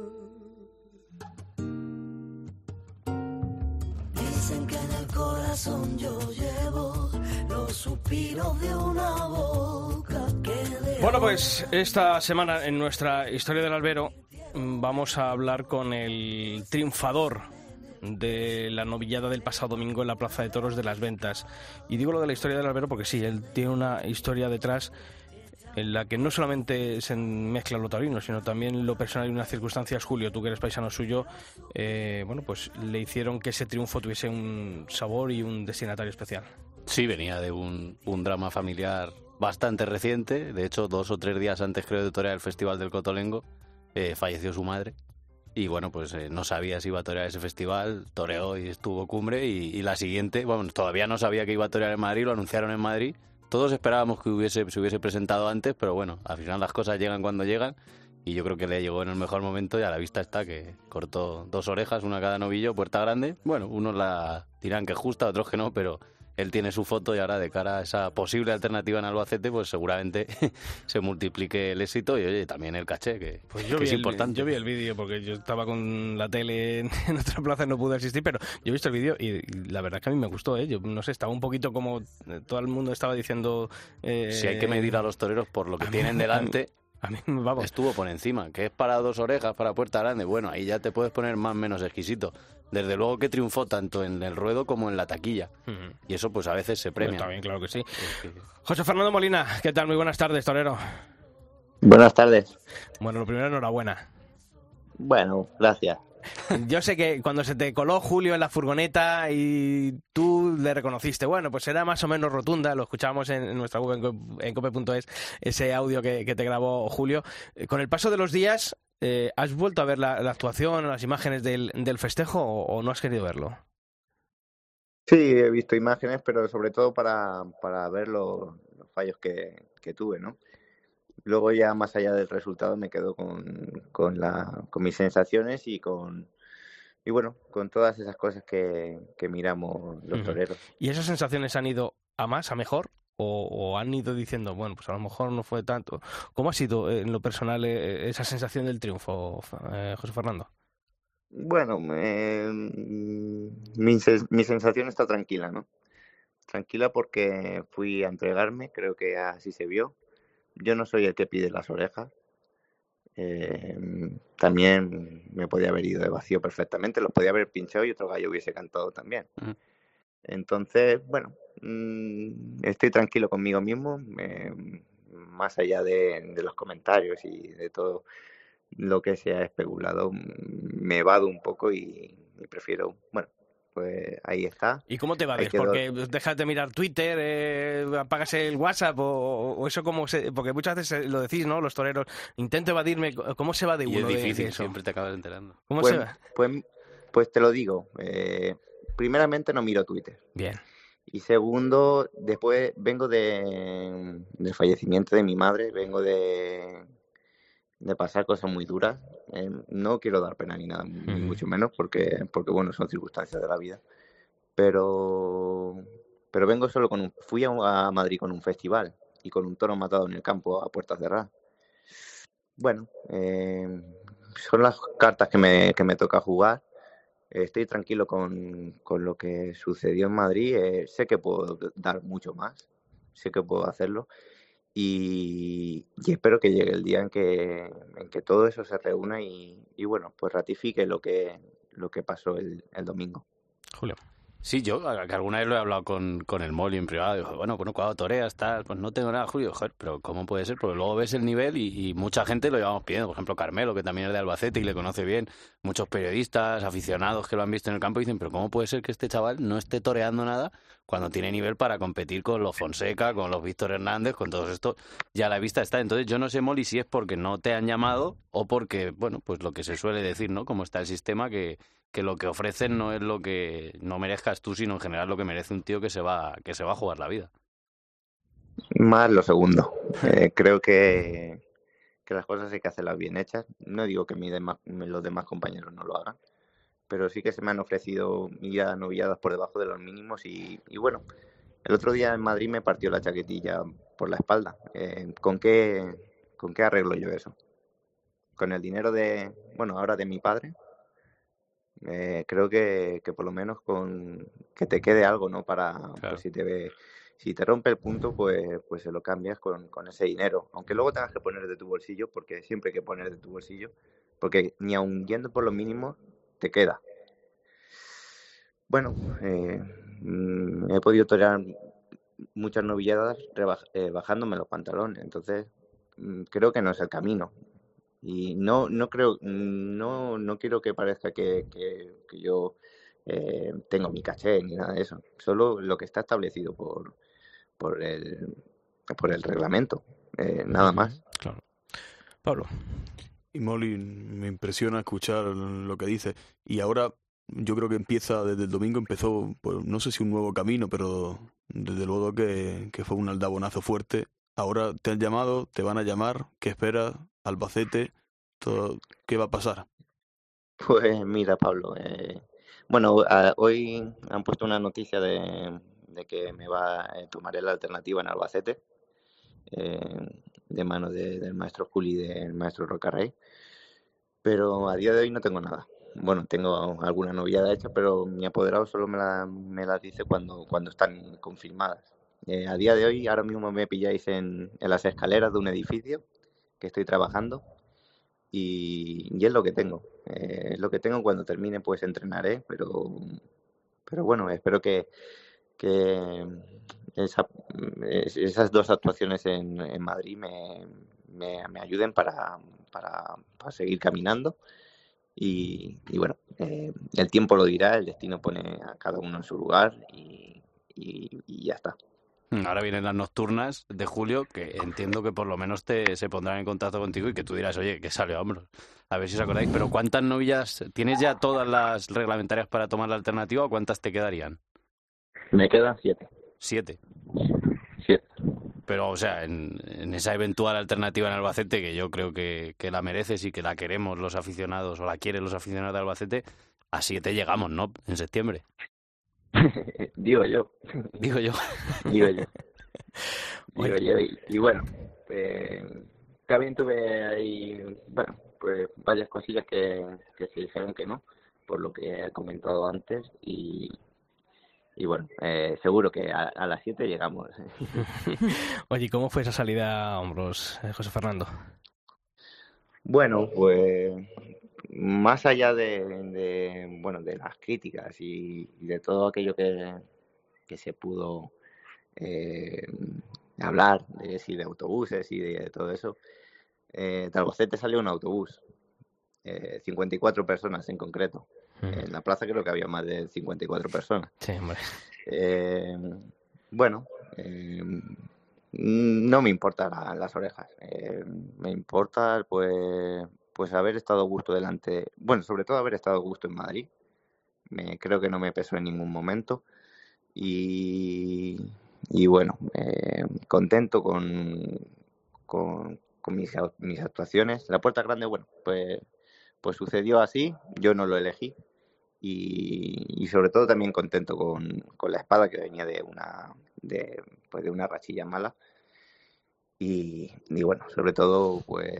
Bueno, pues esta semana en nuestra historia del albero mm, vamos a hablar con el triunfador de la novillada del pasado domingo en la Plaza de Toros de las Ventas. Y digo lo de la historia del albero porque sí, él tiene una historia detrás en la que no solamente se mezcla lo taurino, sino también lo personal y unas circunstancias. Julio, tú que eres paisano suyo, eh, bueno, pues le hicieron que ese triunfo tuviese un sabor y un destinatario especial. Sí, venía de un, drama familiar bastante reciente. De hecho, dos o tres días antes, creo, de torear el Festival del Cotolengo, eh, falleció su madre. Y bueno, pues eh, no sabía si iba a torear ese festival, toreó y estuvo cumbre. Y, y la siguiente, bueno, todavía no sabía que iba a torear en Madrid, lo anunciaron en Madrid. Todos esperábamos que hubiese, se hubiese presentado antes, pero bueno, al final las cosas llegan cuando llegan. Y yo creo que le llegó en el mejor momento y a la vista está que cortó dos orejas, una cada novillo, puerta grande. Bueno, unos la dirán que justa, otros que no, pero él tiene su foto y ahora de cara a esa posible alternativa en Albacete, pues seguramente se multiplique el éxito y oye, también el caché, que, Pues yo que vi es el- importante. yo vi el vídeo porque yo estaba con la tele en, en otra plaza y no pude asistir, pero yo he visto el vídeo y, la verdad que a mí me gustó, ¿eh? Yo no sé, estaba un poquito como eh, todo el mundo estaba diciendo... eh, Si hay que medir a los toreros por lo que tienen delante, a mí, vamos. estuvo por encima. Que es para dos orejas, para puerta grande. Bueno, ahí ya te puedes poner más o menos exquisito. Desde luego que triunfó tanto en el ruedo como en la taquilla. Y eso pues a veces se premia. Bien, claro que sí. José Fernando Molina, ¿qué tal? Muy buenas tardes, torero. Buenas tardes. Bueno, lo primero, enhorabuena. Bueno, gracias. Yo sé que cuando se te coló Julio en la furgoneta y tú le reconociste, bueno, pues era más o menos rotunda, lo escuchábamos en, nuestra web en cope.es, ese audio que, que te grabó Julio. Eh, Con el paso de los días, eh, ¿has vuelto a ver la, la actuación, las imágenes del, del festejo o, o no has querido verlo? Sí, he visto imágenes, pero sobre todo para, para ver los, los fallos que, que tuve, ¿no? Luego ya más allá del resultado me quedo con, con, la, con mis sensaciones y con y bueno, con todas esas cosas que, que miramos los toreros. ¿Y esas sensaciones han ido a más, a mejor? O, o han ido diciendo, bueno, pues a lo mejor no fue tanto. ¿Cómo ha sido eh, en lo personal eh, esa sensación del triunfo, eh, José Fernando? Bueno, eh, mm, mi, sen- mi sensación está tranquila, ¿no? Tranquila porque fui a entregarme, creo que así se vio. Yo no soy el que pide las orejas. Eh, también me podía haber ido de vacío perfectamente, los podía haber pinchado y otro gallo hubiese cantado también. Ujú. Entonces, bueno, mm, estoy tranquilo conmigo mismo, eh, más allá de, de los comentarios y de todo lo que se ha especulado, mm, me evado un poco y, y prefiero, bueno, pues ahí está. ¿Y cómo te va? Porque dejas de mirar Twitter, eh, apagas el WhatsApp o, o eso como se... Porque muchas veces lo decís, ¿no? Los toreros, intento evadirme. ¿Cómo se va de Y uno es de- de difícil, eso? siempre te acabas enterando. ¿Cómo Pues, se va? pues, pues te lo digo, eh, primeramente no miro Twitter. Bien. Y segundo, después vengo de, del fallecimiento de mi madre, vengo de, de pasar cosas muy duras. Eh, no quiero dar pena ni nada, ni mucho menos, porque, porque bueno, son circunstancias de la vida. Pero, pero vengo solo con un, fui a, a Madrid con un festival y con un toro matado en el campo a puertas cerradas. Bueno, eh, son las cartas que me, que me toca jugar. Estoy tranquilo con, con lo que sucedió en Madrid. Eh, sé que puedo dar mucho más, sé que puedo hacerlo. Y, y, espero que llegue el día en que, en que todo eso se reúna y, y bueno, pues ratifique lo que, lo que pasó el, el domingo. Julio. Sí, yo que alguna vez lo he hablado con, con el Molly en privado. Digo, bueno, bueno, cuando toreas, tal, pues no tengo nada, Julio. Joder, pero ¿cómo puede ser? Porque luego ves el nivel y, y, mucha gente lo llevamos pidiendo. Por ejemplo, Carmelo, que también es de Albacete y le conoce bien. Muchos periodistas, aficionados que lo han visto en el campo dicen, pero ¿cómo puede ser que este chaval no esté toreando nada cuando tiene nivel para competir con los Fonseca, con los Víctor Hernández, con todos estos? Ya la vista está. Entonces yo no sé, Molly, si es porque no te han llamado o porque, bueno, pues lo que se suele decir, ¿no? Como está el sistema que que lo que ofrecen no es lo que no merezcas tú, sino en general lo que merece un tío que se va, que se va a jugar la vida. Más lo segundo. Eh, creo que, que las cosas hay que hacerlas bien hechas. No digo que demás, los demás compañeros no lo hagan, pero sí que se me han ofrecido ya novilladas por debajo de los mínimos y, y, bueno, el otro día en Madrid me partió la chaquetilla por la espalda. Eh, ¿con, qué, ¿Con qué arreglo yo eso? Con el dinero de, bueno, ahora de mi padre, eh, creo que, que, por lo menos con que te quede algo, ¿no? Para Claro. pues, si te ve, si te rompe el punto, pues, pues se lo cambias con, con ese dinero. Aunque luego tengas que poner de tu bolsillo, porque siempre hay que poner de tu bolsillo, porque ni aun yendo por lo mínimo, te queda. Bueno, eh, mm, he podido torear muchas novilladas eh, bajándome los pantalones, entonces mm, creo que no es el camino. Y no, no creo, no, no quiero que parezca que, que, que yo eh, tengo mi caché ni nada de eso. Solo lo que está establecido por, por el, por el reglamento. Eh, nada más. Claro. Pablo. Y Molly, me impresiona escuchar lo que dice. Y ahora yo creo que empieza, desde el domingo empezó, pues no sé si un nuevo camino, pero desde luego que, que fue un aldabonazo fuerte. Ahora te han llamado, te van a llamar, ¿qué esperas? Albacete, todo, ¿qué va a pasar? Pues mira, Pablo, eh, bueno, a- hoy han puesto una noticia de, que me va, eh, tomaré la alternativa en Albacete, eh, de mano de- del maestro Juli y del maestro Rocarrey, pero a día de hoy no tengo nada. Bueno, tengo alguna novillada hecha, pero mi apoderado solo me la, me las dice cuando, cuando están confirmadas. Eh, a día de hoy, ahora mismo me pilláis en, en las escaleras de un edificio que estoy trabajando y, y es lo que tengo. Eh, es lo que tengo. Cuando termine, pues entrenaré, pero, pero bueno, espero que, que esa- es- esas dos actuaciones en, en Madrid me, me, me ayuden para, para, para seguir caminando. Y, y bueno, eh, el tiempo lo dirá, el destino pone a cada uno en su lugar y, y- y ya está. Mm, Ahora vienen las nocturnas de julio, que entiendo que por lo menos te se pondrán en contacto contigo y que tú dirás, oye, que sale a hombros. A ver si os acordáis. Pero ¿cuántas novillas tienes ya todas las reglamentarias para tomar la alternativa o cuántas te quedarían? Me quedan siete. Siete. Siete. Pero, o sea, en, en esa eventual alternativa en Albacete, que yo creo que, que la mereces y que la queremos los aficionados o la quieren los aficionados de Albacete, a siete llegamos, ¿no? En septiembre. Digo yo. Digo yo. Digo yo. Digo yo. Y, y bueno, pues también tuve ahí, bueno, pues varias cosillas que, que se dijeron que no, por lo que he comentado antes. Y, y bueno, eh, seguro que a, a las 7 llegamos. Oye, ¿y ¿cómo fue esa salida a hombros, eh, José Fernando? Bueno, pues más allá de, de, bueno, de las críticas y, y de todo aquello que, que se pudo eh, hablar, de, sí, de autobuses y de todo eso, eh, de Albacete salió un autobús, eh, 54 personas en concreto. En la plaza creo que había más de 54 personas. Sí, hombre. Eh, bueno, eh, no me importan la- las orejas. Eh, me importa, pues, pues haber estado a gusto delante. Bueno, sobre todo haber estado a gusto en Madrid. Me, creo que no me pesó en ningún momento. Y, y bueno, eh, contento con, con, con mis, mis actuaciones. La puerta grande, bueno, pues, pues sucedió así. Yo no lo elegí y, y sobre todo también contento con, con la espada que venía de una de, pues de una rachilla mala y, y bueno, sobre todo, pues,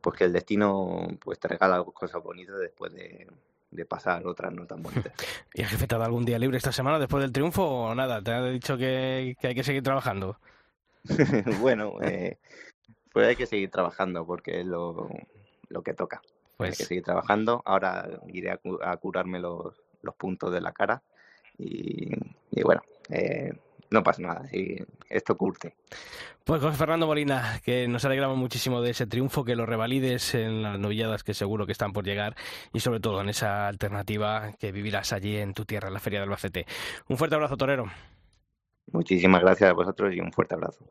pues que el destino pues te regala cosas bonitas después de, de pasar otras no tan bonitas. ¿Y el jefe te ha dado algún día libre esta semana después del triunfo o nada? ¿Te ha dicho que, que hay que seguir trabajando? bueno, eh, pues hay que seguir trabajando porque es lo, lo que toca. Hay Pues que seguir trabajando. Ahora iré a, cu- a curarme los, los puntos de la cara y, y bueno, eh, no pasa nada. sí, esto curte. Pues José Fernando Molina, que nos alegramos muchísimo de ese triunfo, que lo revalides en las novilladas que seguro que están por llegar y sobre todo en esa alternativa que vivirás allí en tu tierra, en la Feria del Albacete. Un fuerte abrazo, Torero. Muchísimas gracias a vosotros y un fuerte abrazo.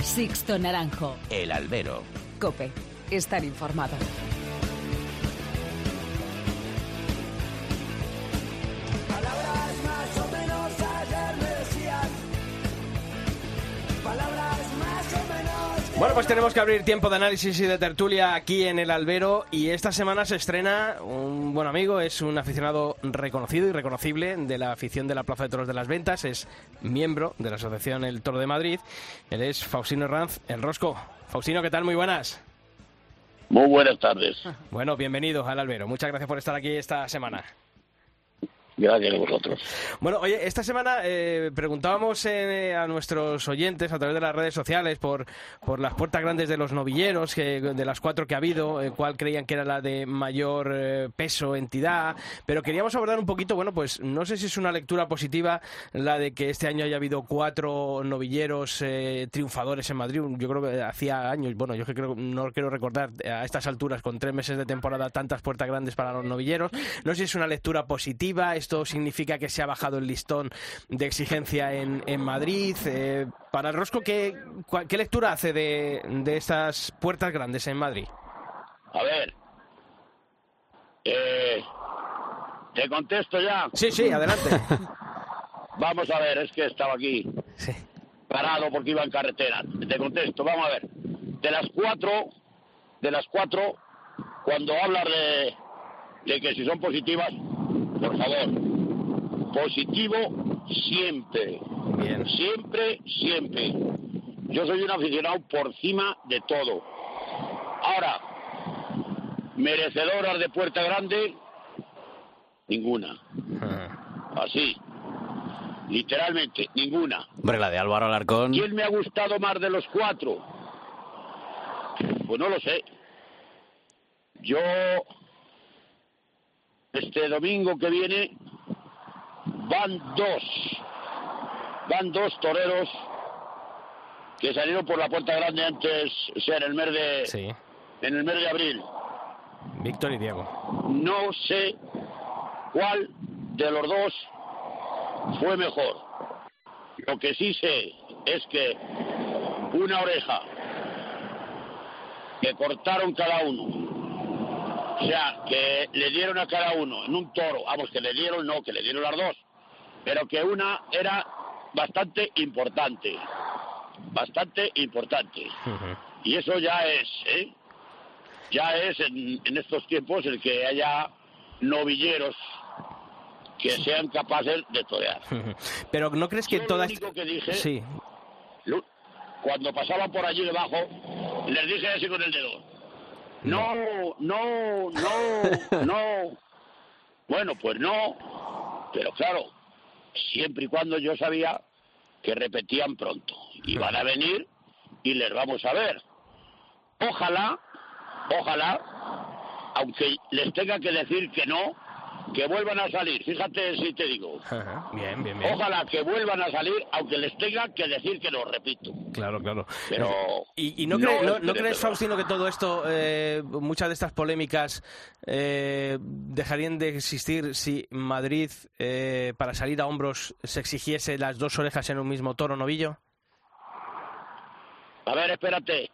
Sixto Naranjo. El albero. Cope. Estar informado. Bueno, pues tenemos que abrir tiempo de análisis y de tertulia aquí en el Albero y esta semana se estrena un buen amigo, es un aficionado reconocido y reconocible de la afición de la Plaza de Toros de las Ventas, es miembro de la Asociación El Toro de Madrid, él es Faustino Herranz, el Rosco. Faustino, ¿qué tal? Muy buenas. Muy buenas tardes. Bueno, bienvenido al Albero, muchas gracias por estar aquí esta semana. Gracias a vosotros. Bueno, oye, esta semana eh, preguntábamos eh, a nuestros oyentes a través de las redes sociales por, por las puertas grandes de los novilleros, que, de las cuatro que ha habido, eh, cuál creían que era la de mayor eh, peso, entidad, pero queríamos abordar un poquito, bueno, pues no sé si es una lectura positiva la de que este año haya habido cuatro novilleros eh, triunfadores en Madrid. Yo creo que hacía años, bueno, yo creo, no quiero recordar a estas alturas, con tres meses de temporada, tantas puertas grandes para los novilleros. No sé si es una lectura positiva, esto significa que se ha bajado el listón de exigencia en, en Madrid. Eh, para el Rosco, ¿qué, ¿qué lectura hace de, de estas puertas grandes en Madrid? A ver. Eh, ¿Te contesto ya? Sí, sí, adelante. Vamos a ver, es que estaba aquí parado porque iba en carretera. Te contesto, vamos a ver. De las cuatro, de las cuatro, cuando hablas de, de que si son positivas, por favor, positivo siempre. Siempre, siempre. Yo soy un aficionado por encima de todo. Ahora, merecedoras de Puerta Grande, ninguna. Así. Literalmente, ninguna. Hombre, la de Álvaro Alarcón. ¿Quién me ha gustado más de los cuatro? Pues no lo sé. Yo, este domingo que viene, van dos, van dos toreros que salieron por la puerta grande antes, o sea, en el mes de, Sí, en el mes de abril. Víctor y Diego. No sé cuál de los dos fue mejor. Lo que sí sé es que una oreja que cortaron cada uno, o sea, que le dieron a cada uno en un toro, vamos, que le dieron, no, que le dieron las dos, pero que una era bastante importante, bastante importante. Y eso ya es, ¿eh? Ya es en, en estos tiempos el que haya novilleros que sean capaces de torear. Pero ¿no crees que Yo toda lo único que dije, Sí, cuando pasaban por allí debajo, les dije así con el dedo. No, no, no, no. Bueno, pues no. Pero claro, siempre y cuando yo sabía que repetían pronto. Y van a venir y les vamos a ver. Ojalá, ojalá, aunque les tenga que decir que no, que vuelvan a salir. Fíjate si te digo. bien, bien, bien. Ojalá que vuelvan a salir, aunque les tenga que decir que no, repito. Claro, claro. Pero ¿Y, y no, no cree- no- es no crees. Faustino, que todo esto, eh, muchas de estas polémicas, eh, dejarían de existir si Madrid, eh, para salir a hombros, se exigiese las dos orejas en un mismo toro novillo? A ver, espérate.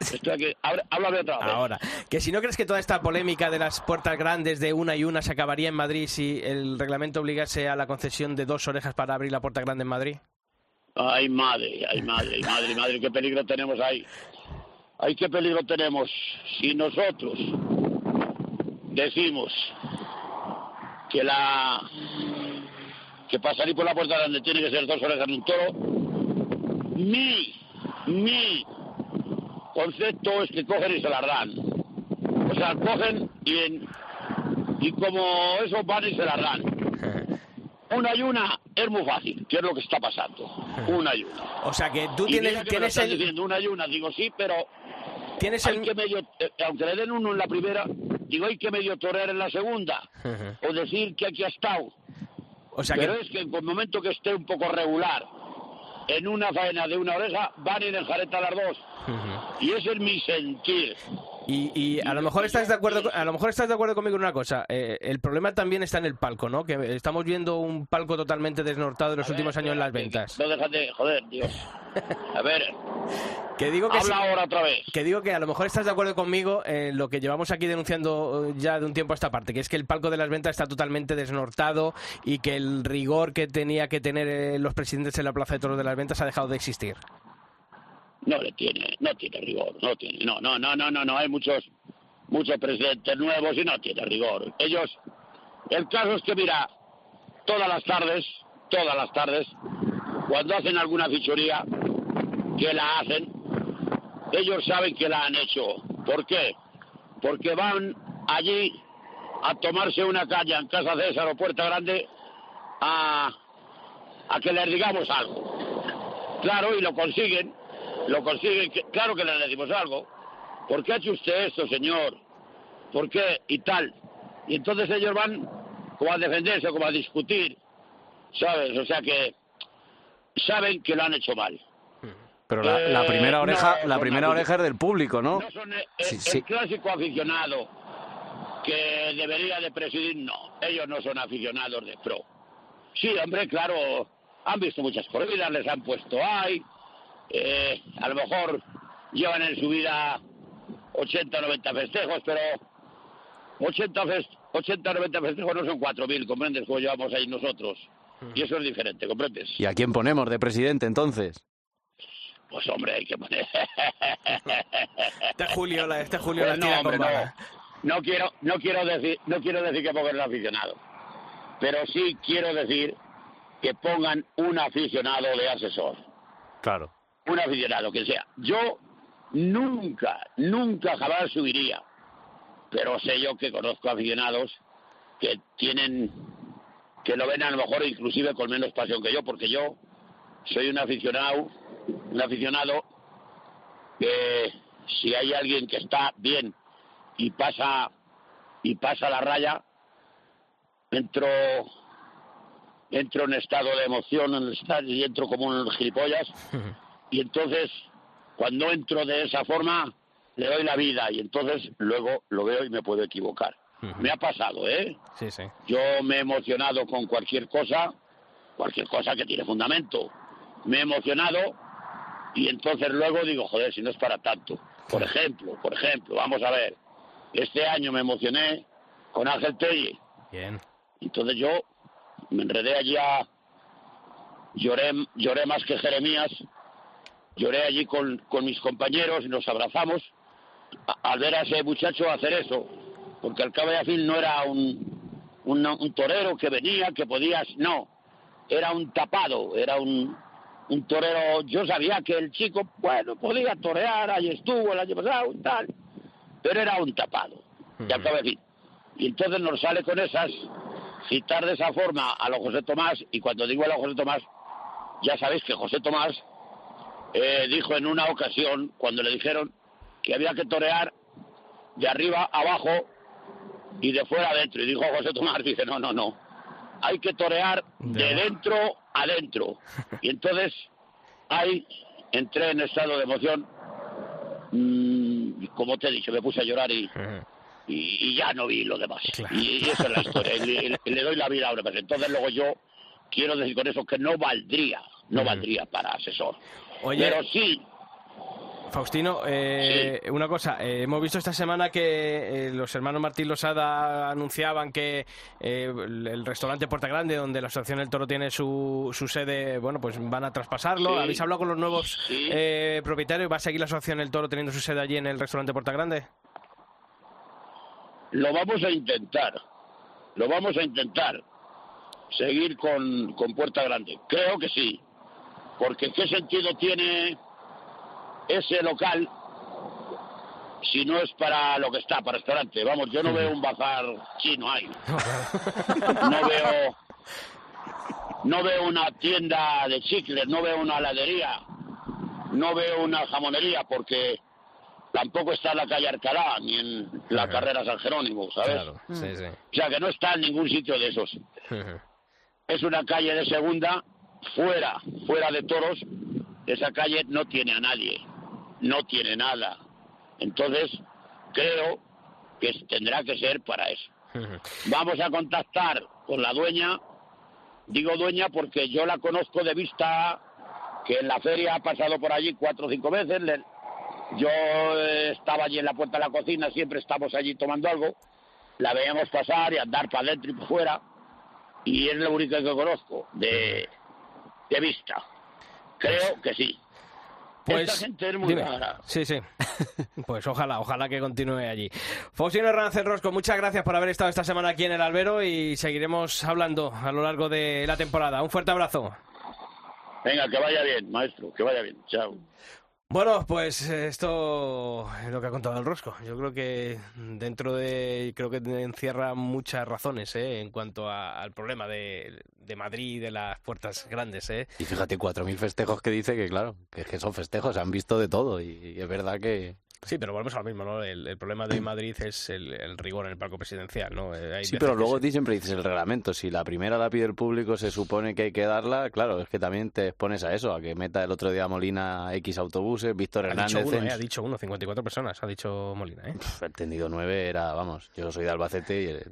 Estoy aquí. Habla- Háblame otra vez. Ahora, que si no crees que toda esta polémica de las puertas grandes de una y una se acabaría en Madrid si el reglamento obligase a la concesión de dos orejas para abrir la puerta grande en Madrid. Ay, madre, ay, madre, ay, madre, madre, qué peligro tenemos ahí. Ay, qué peligro tenemos. Si nosotros decimos que la que para salir por la puerta grande tiene que ser dos orejas en un toro, mi, mi concepto es que cogen y se las dan. O sea, cogen y, en, y como eso van y se las dan. Una y una es muy fácil, que es lo que está pasando. Una y una. O sea que tú Y tienes, que tienes el... diciendo una y una, digo sí, pero Tienes hay el- que medio, eh, aunque le den uno en la primera, digo hay que medio torear en la segunda, o decir que aquí ha estado. O sea pero que- es que en el momento que esté un poco regular, en una faena de una oreja, van ir en jareta las dos. Y ese es mi sentir. Y, y a lo mejor estás de acuerdo, a lo mejor estás de acuerdo conmigo en una cosa. eh, el problema también está en el palco, ¿no? Que estamos viendo un palco totalmente desnortado en los últimos años en las ventas. No déjate, joder, Dios. A ver, Que digo que habla sí- ahora otra vez. Que digo que a lo mejor estás de acuerdo conmigo en lo que llevamos aquí denunciando eh, ya de un tiempo a esta parte, que es que el palco de las ventas está totalmente desnortado y que el rigor que tenía que tener eh, los presidentes en la Plaza de Toros de las Ventas ha dejado de existir. No le tiene, no tiene rigor, no tiene, no, no, no, no, no, no, hay muchos, muchos presidentes nuevos y no tiene rigor. Ellos, el caso es que mira, todas las tardes, todas las tardes, cuando hacen alguna fichoría, que la hacen, ellos saben que la han hecho. ¿Por qué? Porque van allí a tomarse una caña en Casa César o Puerta Grande a, a que les digamos algo. Claro, y lo consiguen, lo consiguen, claro que les decimos algo. ¿Por qué ha hecho usted esto, señor? ¿Por qué? Y tal. Y entonces ellos van como a defenderse, como a discutir, ¿sabes? O sea que saben que lo han hecho mal. Pero la, la Eh, primera oreja, no, la primera oreja es del público, ¿no? No son el, Sí, el sí. clásico aficionado que debería de presidir, no. Ellos no son aficionados de pro. Sí, hombre, claro, han visto muchas corridas, les han puesto ahí. Eh, a lo mejor llevan en su vida 80, 90 festejos, pero 80, fest- 80 90 festejos no son 4.000, ¿comprendes? Como llevamos ahí nosotros. Y eso es diferente, ¿comprendes? ¿Y a quién ponemos de presidente entonces? Pues hombre, hay que poner... Este Julio, la, este Julio la Pues no, tira hombre. No quiero, no quiero decir, no quiero decir que pongan un aficionado, pero sí quiero decir que pongan un aficionado de asesor, Claro. Un aficionado que sea. Yo nunca, nunca jamás subiría, pero sé yo que conozco aficionados que tienen, que lo ven a lo mejor inclusive con menos pasión que yo, porque yo soy un aficionado, un aficionado que si hay alguien que está bien y pasa y pasa la raya entro entro en estado de emoción en el y entro como un gilipollas y entonces cuando entro de esa forma le doy la vida y entonces luego lo veo y me puedo equivocar me ha pasado eh Sí, sí. yo me he emocionado con cualquier cosa, cualquier cosa que tiene fundamento. Me he emocionado y entonces luego digo, joder, si no es para tanto. Por ejemplo, por ejemplo, vamos a ver, este año me emocioné con Ángel Telle. Bien. Entonces yo me enredé allí a... Lloré, lloré más que Jeremías, lloré allí con, con mis compañeros y nos abrazamos. Al ver a ese muchacho hacer eso, porque al cabo al fin no era un, un, un torero que venía, que podías, no, era un tapado, era un, un torero, yo sabía que el chico, bueno, podía torear, ahí estuvo el año pasado tal, pero era un tapado, y al cabo al fin. Y entonces nos sale con esas, citar de esa forma a los José Tomás, y cuando digo a los José Tomás, ya sabéis que José Tomás eh, dijo en una ocasión, cuando le dijeron que había que torear de arriba a abajo y de fuera adentro. Y dijo José Tomás, dice, no, no, no. Hay que torear de dentro adentro. Y entonces ahí entré en estado de emoción. Mm, y como te he dicho, me puse a llorar y, y, y ya no vi lo demás. Y, y esa es la historia. Y le, doy la vida a una persona. Entonces luego yo quiero decir con eso que no valdría, no valdría para asesor. Oye, Pero sí, Faustino, eh, una cosa, eh, hemos visto esta semana que eh, los hermanos Martín Losada anunciaban que eh, el, restaurante Puerta Grande, donde la Asociación El Toro tiene su, su sede, bueno, pues van a traspasarlo. Sí. ¿Habéis hablado con los nuevos eh, propietarios? ¿Va a seguir la Asociación El Toro teniendo su sede allí en el restaurante Puerta Grande? Lo vamos a intentar. Lo vamos a intentar. Seguir con, con Puerta Grande. Creo que sí. Porque ¿qué sentido tiene ese local si no es para lo que está, para restaurante? Vamos, yo no veo un bazar chino ahí. No veo, no veo una tienda de chicles, no veo una heladería, no veo una jamonería, porque tampoco está en la calle Alcalá ni en la carrera San Jerónimo, ¿sabes? Claro, sí, sí. O sea que no está en ningún sitio de esos. Es una calle de segunda, fuera, fuera de toros. Esa calle no tiene a nadie, no tiene nada. Entonces, creo que tendrá que ser para eso. Vamos a contactar con la dueña. Digo dueña porque yo la conozco de vista, que en la feria ha pasado por allí cuatro o cinco veces. Yo eh, estaba allí en la puerta de la cocina, siempre estamos allí tomando algo. La veíamos pasar y andar para adentro y para fuera. Y es la única que conozco de, de vista. Creo que sí. Pues, Esta gente es muy dime. rara. Sí, sí. Pues ojalá, ojalá que continúe allí. Faustino Hernández del Rosco, muchas gracias por haber estado esta semana aquí en el Albero y seguiremos hablando a lo largo de la temporada. Un fuerte abrazo. Venga, que vaya bien, maestro, que vaya bien. Chao. Bueno, pues eh, esto es lo que ha contado el Rosco. Yo creo que dentro de, creo que encierra muchas razones ¿eh? en cuanto a- al problema de, de Madrid y de las puertas grandes. ¿eh? Y fíjate, 4.000 festejos que dice que, claro, que, son festejos, han visto de todo y, es verdad que... Sí, pero volvemos a lo mismo, ¿no? El, el problema de Madrid es el, el rigor en el palco presidencial, ¿no? Eh, hay Sí, pero luego se- siempre dices el reglamento. Si la primera la pide el público, se supone que hay que darla. Claro, es que también te expones a eso, a que meta el otro día Molina X autobuses, Víctor Ha Hernández. dicho uno, en- ¿eh? Ha dicho uno, 54 personas, ha dicho Molina, ¿eh? Pf, el tendido 9 era, vamos, yo soy de Albacete y el,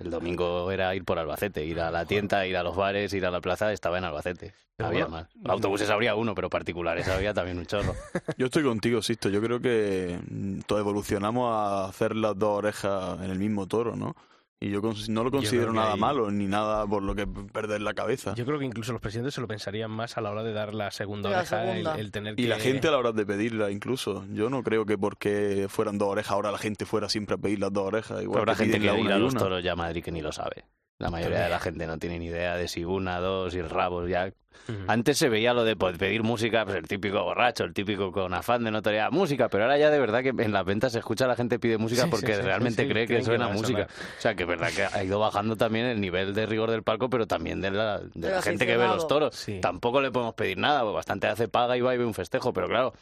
el domingo era ir por Albacete, ir a la tienda, ir a los bares, ir a la plaza, estaba en Albacete. Pero había más. Autobuses habría uno, pero particulares había también un chorro. Yo estoy contigo, Sisto. Yo creo que mm, todos evolucionamos a hacer las dos orejas en el mismo toro, ¿no? Y yo no lo considero nada hay- malo, ni nada por lo que perder la cabeza. Yo creo que incluso los presidentes se lo pensarían más a la hora de dar la segunda La oreja, el- segunda. El, tener Y que... la gente a la hora de pedirla, incluso. Yo no creo que porque fueran dos orejas, ahora la gente fuera siempre a pedir las dos orejas. Igual Pero habrá que gente que ir a y los toros ya a Madrid que ni lo sabe. La mayoría de la gente no tiene ni idea de si una, dos y el rabo ya. Antes se veía lo de pues, pedir música, pues el típico borracho, el típico con afán de notoriedad, música, pero ahora ya de verdad que en las ventas se escucha a la gente pide música Sí, porque sí, realmente sí, sí, cree que suena música. O sea, que es verdad que ha ido bajando también el nivel de rigor del palco, pero también de la, de Del la gente que ve los toros. Sí. Tampoco le podemos pedir nada, porque bastante hace paga y va y ve un festejo, pero claro,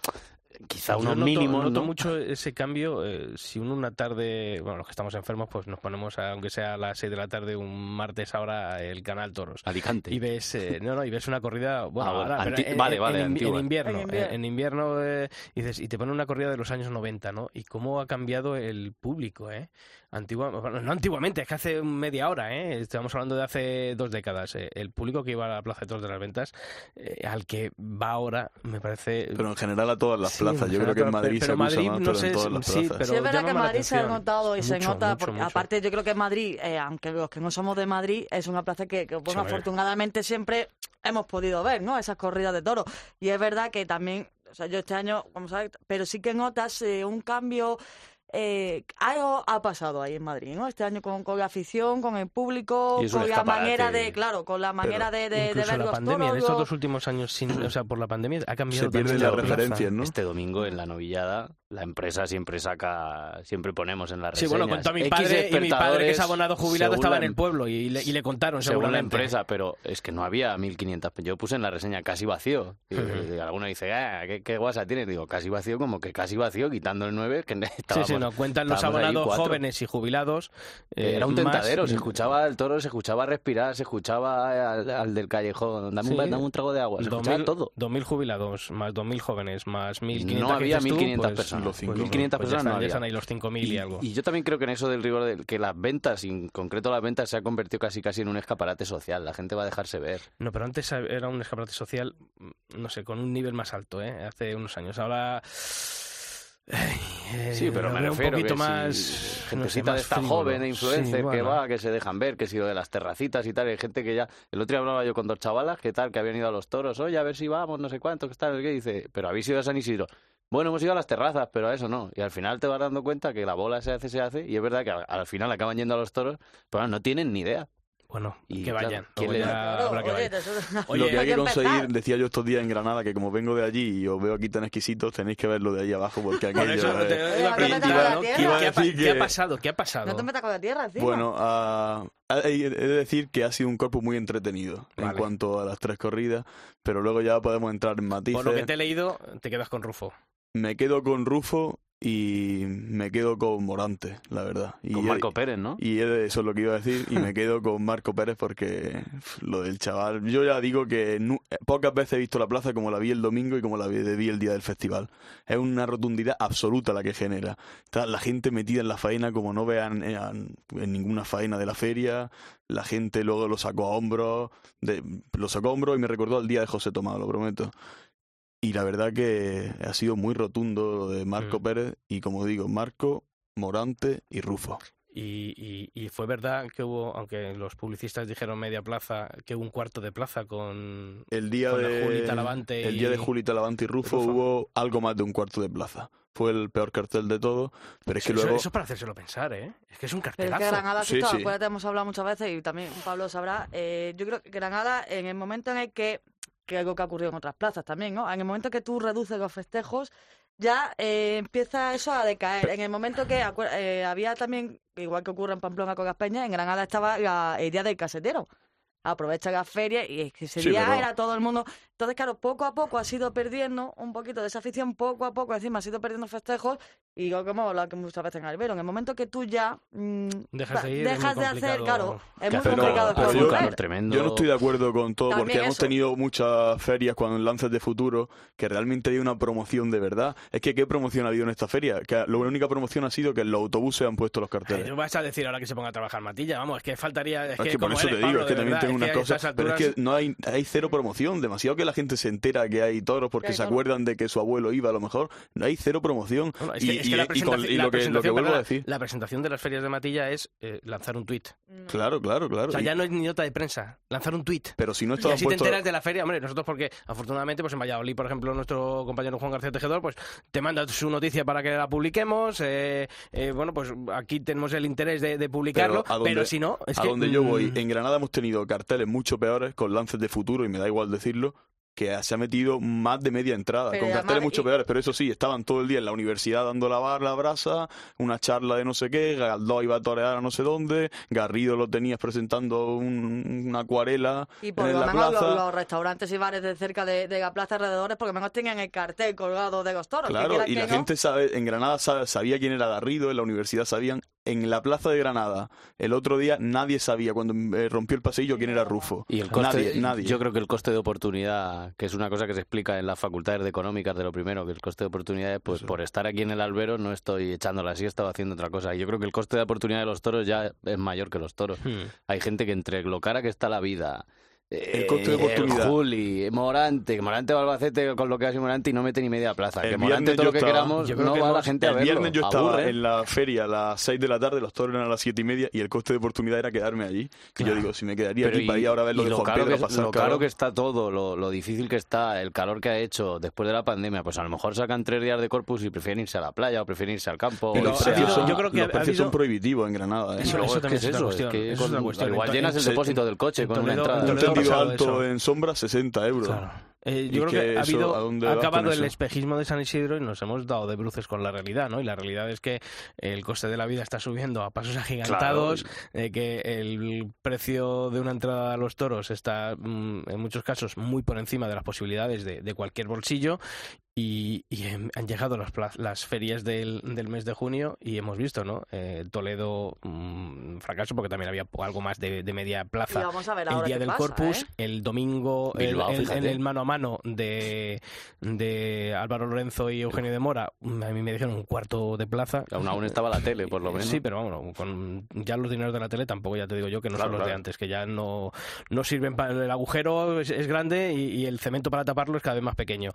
quizá unos noto, mínimos, noto ¿no? mucho ese cambio. eh, si uno una tarde, bueno, los que estamos enfermos, pues nos ponemos, a- aunque sea a las 6 de la tarde, un martes ahora, el canal Toros. Alicante. Y ves, eh, no, no, y ves una corrida, bueno, Ah, ahora, anti- en, vale, vale, en, en invierno, En en invierno. en invierno, eh, y dices, y te pone una corrida de los años 90, ¿no? Y cómo ha cambiado el público, ¿eh? Antigua, bueno, no antiguamente, es que hace media hora, ¿eh? Estamos hablando de hace dos décadas. eh, El público que iba a la Plaza de Toros de las Ventas, eh, al que va ahora, me parece... Pero en general a todas las Sí, plazas. Yo en creo que en Madrid pero se Madrid, más, no pero sé, en todas las sí, plazas. pero Sí, es verdad que Madrid se ha notado y se nota, mucho, porque mucho. aparte yo creo que Madrid, eh, aunque los que no somos de Madrid, es una plaza que, que, bueno, afortunadamente siempre hemos podido ver, ¿no? Esas corridas de toros. Y es verdad que también, o sea, yo este año, vamos a ver, pero sí que notas eh, un cambio. Eh, algo ha pasado ahí en Madrid, ¿no? Este año con, con la afición, con el público, con la manera de, claro, con la manera de, de, de Incluso ver la los pandemia, en toros. estos lo- dos últimos años, sin, o sea, por la pandemia ha cambiado Se pierden también las referencias, ¿no? Este domingo en la novillada, la empresa siempre saca, siempre ponemos en la Sí, reseñas. bueno, contó mi X padre y mi padre que es abonado jubilado estaba en el pueblo y le, y le contaron según la empresa, pero es que no había 1.500. Yo puse en la reseña casi vacío. Y, y alguno dice, ah, ¿qué, qué guasa tienes? Digo, casi vacío, como que casi vacío, quitando el 9, que Sí, estábamos, sí, nos cuentan los abonados jóvenes y jubilados. eh, Era un más- tentadero, se escuchaba el toro, se escuchaba respirar, se escuchaba al, al del callejón, dame, un, Sí. dame un trago de agua, se escuchaba 2000 todo. 2.000 jubices, más 2.000 jóvenes, más 1.500 No había dices tú, 1.500 pues- personas. pues- 1.500 pues ya personas no están, ya había. están ahí los 5.000 y, algo. Y yo también creo que en eso del rigor, del, que las ventas, y en concreto las ventas, se ha convertido casi casi en un escaparate social. La gente va a dejarse ver. No, pero antes era un escaparate social, no sé, con un nivel más alto, ¿eh? Hace unos años. Ahora... eh, Sí, pero lo me refiero un poquito que más... si no sé, gentecita de esta joven e influencer Sí, que va, que se dejan ver, que si lo de las terracitas y tal, hay gente que ya... El otro día hablaba yo con dos chavalas, que tal, que habían ido a los toros, oye, a ver si vamos, no sé cuánto, que tal, que dice, pero habéis ido a San Isidro. Bueno, hemos ido a las terrazas, pero a eso no. Y al final te vas dando cuenta que la bola se hace, se hace, y es verdad que al, al final acaban yendo a los toros, pero no tienen ni idea. Bueno, Y, que claro, vayan. ¿quién luego le- ya Claro, habrá que vayan. eso- lo que hay que conseguir, decía yo estos días en Granada, que como vengo de allí y os veo aquí tan exquisitos, tenéis que verlo de ahí abajo porque Por aquello eso es- te Oye, iba a ¿a qué ha, pasado? ¿Qué ha pasado? No te metas con la tierra encima. Bueno, ah, he de decir que ha sido un cuerpo muy entretenido en cuanto a las tres corridas, pero luego ya podemos entrar en matices. Por lo que te he leído, te quedas con Rufo. Me quedo con Rufo y me quedo con Morante, la verdad. Y Con Marco Pérez, ¿no? Y he- eso es lo que iba a decir, y me quedo con Marco Pérez porque lo del chaval. Yo ya digo que nu- pocas veces he visto la plaza como la vi el domingo y como la vi, vi el día del festival. Es una rotundidad absoluta la que genera. Está la gente metida en la faena como no vean en, en ninguna faena de la feria. La gente luego lo sacó a hombros, de, lo sacó a hombros y me recordó al día de José Tomás, lo prometo. Y la verdad que ha sido muy rotundo lo de Marco Mm. Pérez y como digo, Marco, Morante y Rufo. Y, y- y fue verdad que hubo, aunque los publicistas dijeron media plaza, que hubo un cuarto de plaza con... El día Con de Juli Talavante el y- día de Juli Talavante y Rufo, Rufo. hubo algo más de un cuarto de plaza. Fue el peor cartel de todo, pero es que eso, luego eso es para hacérselo pensar, ¿eh? Es que es un Pero es cartelazo. que Granada, Sí, sí, sí. acuérdate, hemos hablado muchas veces y también Pablo sabrá. eh, yo creo que Granada, en el momento en el que, que algo que ha ocurrido en otras plazas también, ¿no? En el momento que tú reduces los festejos, ya eh, empieza eso a decaer. En el momento que eh, había también, igual que ocurre en Pamplona con las Peñas, en Granada estaba la- el día del casetero. Aprovecha la feria y ese Sí, día pero- era todo el mundo. Entonces, claro, poco a poco ha sido perdiendo un poquito de esa afición, poco a poco encima ha sido perdiendo festejos y lo que hemos hablado que muchas veces en Albero, en el momento que tú ya mm, Dejas de ir, es dejas muy de hacer, claro, es muy Pero- complicado pero yo- tremendo. no estoy de acuerdo con todo También porque hemos tenido muchas ferias cuando en Lances de Futuro que realmente hay una promoción de verdad. Es que ¿qué promoción ha habido en esta feria? Que la única promoción ha sido que en los autobuses han puesto los Ay, carteles. tú vas a decir ahora que se ponga a trabajar Matilla, vamos, es que faltaría... Es Es que, que por como eso te digo, Pablo, es que también verdad, tengo es unas que a cosas, estas pero es que no hay, hay cero promoción, demasiado que la gente se entera que hay toros porque hay se toros. acuerdan de que su abuelo iba a lo mejor, no hay cero promoción. Bueno, y, que, es que y- la y con- presentación, y la lo que, lo que presentación, vuelvo a perdona, decir, la presentación de las ferias de Matilla es eh, lanzar un tuit. claro, claro, claro. O sea, y- ya no es ni nota de prensa, lanzar un tuit. pero si no Y estaban así te enteras de la feria, hombre, nosotros porque afortunadamente pues en Valladolid, por ejemplo, nuestro compañero Juan García Tejedor, pues te manda su noticia para que la publiquemos, eh, eh, bueno, pues aquí tenemos el interés de, de publicarlo, pero, si no, es a que... donde yo voy, mm, en Granada hemos tenido carteles mucho peores con lances de futuro, y me da igual decirlo, que se ha metido más de media entrada, Pero con carteles mucho y- peores, pero eso sí, estaban todo el día en la universidad dando la bar, la brasa, una charla de no sé qué, Galdós iba a torear a no sé dónde, Garrido lo tenías presentando un- una acuarela Y por en lo la menos plaza. los, los restaurantes y bares de cerca de, de la plaza alrededores, porque menos tenían el cartel colgado de los toros. Claro, y la no. gente sabe, en Granada sabía quién era Garrido, en la universidad sabían, en la plaza de Granada, el otro día nadie sabía cuando eh, rompió el pasillo quién era Rufo. Y el coste, nadie, nadie. yo creo que el coste de oportunidad, que es una cosa que se explica en las facultades de económicas de lo primero, que el coste de oportunidad es, pues Eso. por estar aquí en el albero no estoy echando la siesta o haciendo otra cosa. Y yo creo que el coste de oportunidad de los toros ya es mayor que los toros. hmm. Hay gente que entre lo cara que está la vida, El coste de eh, oportunidad. El Juli, Morante, Morante va a Albacete con lo que hace Morante y no mete ni media plaza. El que Morante todo lo que estaba- queramos no que va la hemos- gente a el verlo. viernes yo estaba Aburre. en la feria a las 6 de la tarde, los toros eran a las 7 y media y el coste de oportunidad era quedarme allí. Y yo Claro. digo, si me quedaría Pero aquí para ir ahora a ver lo y de lo Juan caro Pedro, que, pasar lo calor. caro que está todo, lo, lo difícil que está, el calor que ha hecho después de la pandemia, pues a lo mejor sacan tres días de corpus y prefieren irse a la playa o prefieren irse al campo. Y los sea- precios son, yo creo que los ha precios habido- son prohibitivos en Granada. ¿eh? Y Eso- es también eso, es que igual En- llenas el depósito del coche con una entrada. Alto eso. en sombra, 60 euros. Claro. Eh, yo creo que que, ha habido ¿a dónde ha acabado el espejismo de San Isidro y nos hemos dado de bruces con la realidad, ¿no? Y la realidad es que el coste de la vida está subiendo a pasos agigantados, eh, que el precio de una entrada a los toros está mm, en muchos casos muy por encima de las posibilidades de, de cualquier bolsillo y, y hem- han llegado las, pla- las ferias del, del mes de junio y hemos visto, ¿no? Eh, Toledo mm, fracaso porque también había algo más de, de media Y plaza vamos a ver el día del pasa, Corpus, ¿eh? el domingo el- Bilbao, el- en fíjate. el mano a mano de, de Álvaro Lorenzo y Eugenio de Mora, a mí me dijeron un cuarto de plaza. Aún, aún estaba la tele, por lo menos. Sí, pero vamos, con ya los dineros de la tele tampoco ya te digo yo que no Claro, son los de antes, que ya no, no sirven para el agujero es, es grande y, y el cemento para taparlo es cada vez más pequeño.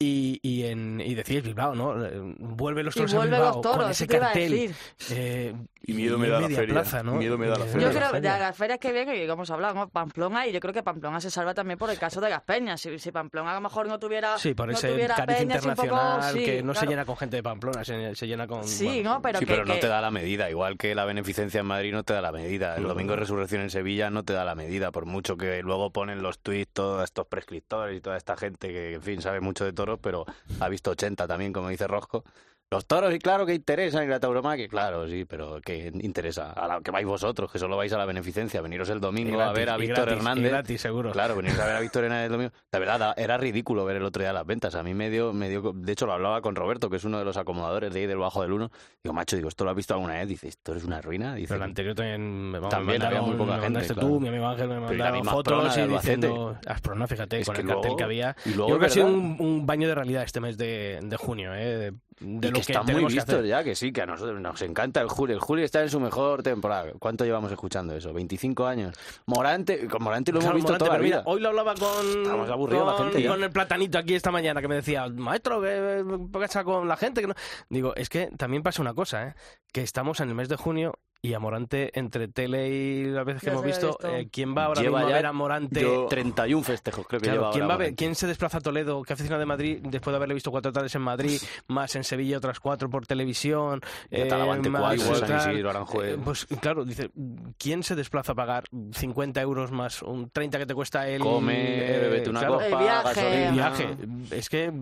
Y, y, en, y decís Bilbao, ¿no? Eh, vuelve los Y toros a vuelve Bilbao los toros, con ese a cartel. eh, Y miedo me da la feria, plaza, ¿no? miedo me da la Y- feria. Yo creo la de las ferias que vienen, y hemos hablado, ¿no? Pamplona, y yo creo que Pamplona se salva también por el caso de Gaspeña. Si, si Pamplona a lo mejor no tuviera. Sí, por no ese tuviera cariz peñas y un poco- internacional sí, que no se claro. llena con gente de Pamplona, se, se llena con... Sí, bueno, ¿no? Pero sí, que- pero no que- te da la medida. Igual que la beneficencia en Madrid no te da la medida. El No, domingo de no. resurrección en Sevilla no te da la medida. Por mucho que luego ponen los tuits todos estos prescriptores y toda esta gente que, en fin, sabe mucho de pero ha visto 80 también, como dice Rosco. Los toros, y claro que interesan, y la tauromaquia, claro, sí, pero que interesa. A la que vais vosotros, que solo vais a la beneficencia, veniros el domingo gratis, a ver a Víctor gratis, Hernández. gratis, seguro. Claro, venir a ver a Víctor Hernández el domingo. La verdad, da- era ridículo ver el otro día las ventas. A mí me dio, me dio, de hecho lo hablaba con Roberto, que es uno de los acomodadores de ahí del Bajo del Uno. Digo, macho, digo, ¿esto lo has visto alguna vez? Dice, ¿esto es una ruina? Dice, Pero el anterior también, vamos, También me había muy poca me gente, mandaste claro. tú, mi amigo Ángel me mandaron fotos y diciendo... Asprona, fíjate, Es con el cartel que había. y luego, Yo creo que ha sido un baño de realidad este mes de, de junio, ¿eh? De, y lo que están muy vistos ya, que sí, que a nosotros nos encanta el Juli. El Juli está en su mejor temporada. ¿Cuánto llevamos escuchando eso? ¿25 años? Morante, con Morante lo hemos visto Morante, toda la mira, vida. hoy lo hablaba con, la con, gente con el platanito aquí esta mañana que me decía, maestro, ¿qué qué pasa con la gente? Que no... Digo, es que también pasa una cosa, ¿eh? que estamos en el mes de junio y a Morante, entre tele y las veces que hemos visto, visto. eh, ¿quién va ahora Lleva mismo a ver a Morante? Yo- 31 festejos creo que Claro, lleva ¿quién, ahora va a ver. ¿Quién se desplaza a Toledo? ¿Qué aficionado de Madrid después de haberle visto cuatro tardes en Madrid, más en Sevilla otras cuatro por televisión? Y a Talavante más cuatro, San tal? Isidro, Aranjuez. Eh, Pues claro, dice, ¿quién se desplaza a pagar 50 euros más un 30 que te cuesta el... Come, eh, bebete una claro, copa, El viaje. gasolina. el viaje? Es que,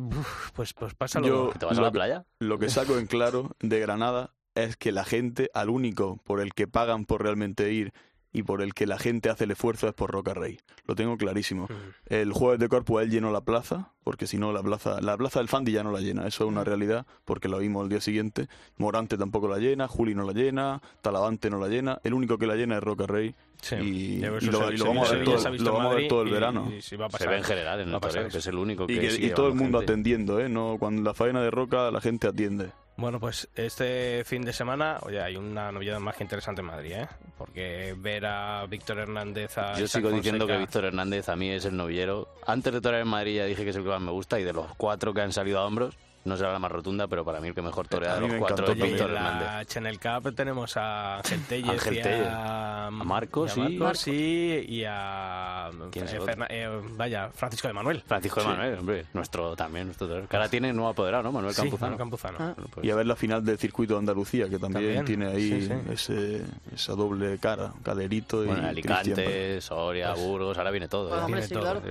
pues, pues pásalo. Yo- ¿Te vas a la que- playa? Lo que saco en claro de Granada es que la gente, al único por el que pagan por realmente ir y por el que la gente hace el esfuerzo es por Roca Rey. Lo tengo clarísimo. El jueves de Corpus él llenó la plaza, porque si no la plaza, la plaza del Fandi ya no la llena, eso es una realidad, porque lo vimos el día siguiente. Morante tampoco la llena, Juli no la llena, Talavante no la llena, el único que la llena es Roca Rey. Sí. Y, lo, se- y lo se- vamos a ver todo, se ha visto lo en vamos a ver Madrid todo el y- verano. y sí va a Se pasar. ve en general en el toreo, que es el único que Y, que, sigue y todo el mundo gente. atendiendo, ¿eh? No, cuando la faena de Roca la gente atiende. Bueno, pues este fin de semana, oye, hay una novedad más que interesante en Madrid, ¿eh? Porque ver a Víctor Hernández a Yo Isaac sigo diciendo que Víctor Hernández a mí es el novillero. Antes de torear en Madrid ya dije que es el que más me gusta y de los cuatro que han salido a hombros, no será la más rotunda, pero para mí el que mejor torea A de los me cuatro es Víctor en Hernández. la Channel Cup tenemos a Ángel y Tellez. a, A Marcos y a y- Marcos, sí, y a ¿Quién es eh, eh, vaya, Francisco de Manuel. Francisco de Sí. Manuel, hombre, nuestro también, nuestro torero. Que ahora tiene nuevo apoderado, ¿no? Manuel Sí, Campuzano. Manuel Campuzano. Ah. Bueno, pues- Y a ver la final del circuito de Andalucía, que también, También, tiene ahí sí, sí. Ese, esa doble cara, Calerito y bueno, Cristian. Alicante, Soria, Pues- Burgos, ahora viene todo. ¿eh? hombre, sí, todo. claro.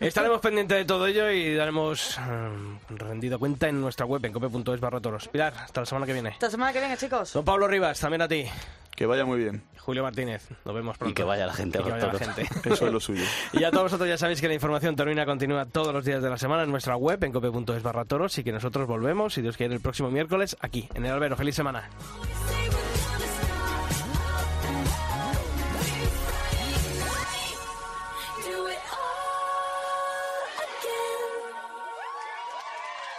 Estaremos pendientes de todo ello y daremos eh, rendido cuenta en nuestra web en cope.es barra toros. Pilar, hasta la semana que viene. Esta semana que viene, chicos. Don Pablo Rivas, también a ti. Que vaya muy bien. Julio Martínez, nos vemos pronto. Y que vaya la gente Y a que los vaya la toros. gente. Eso es lo suyo. Y a todos vosotros ya sabéis que la información taurina continúa todos los días de la semana en nuestra web en cope.es barra toros y que nosotros volvemos, si Dios quiere, el próximo miércoles aquí, en el Albero. ¡Feliz semana!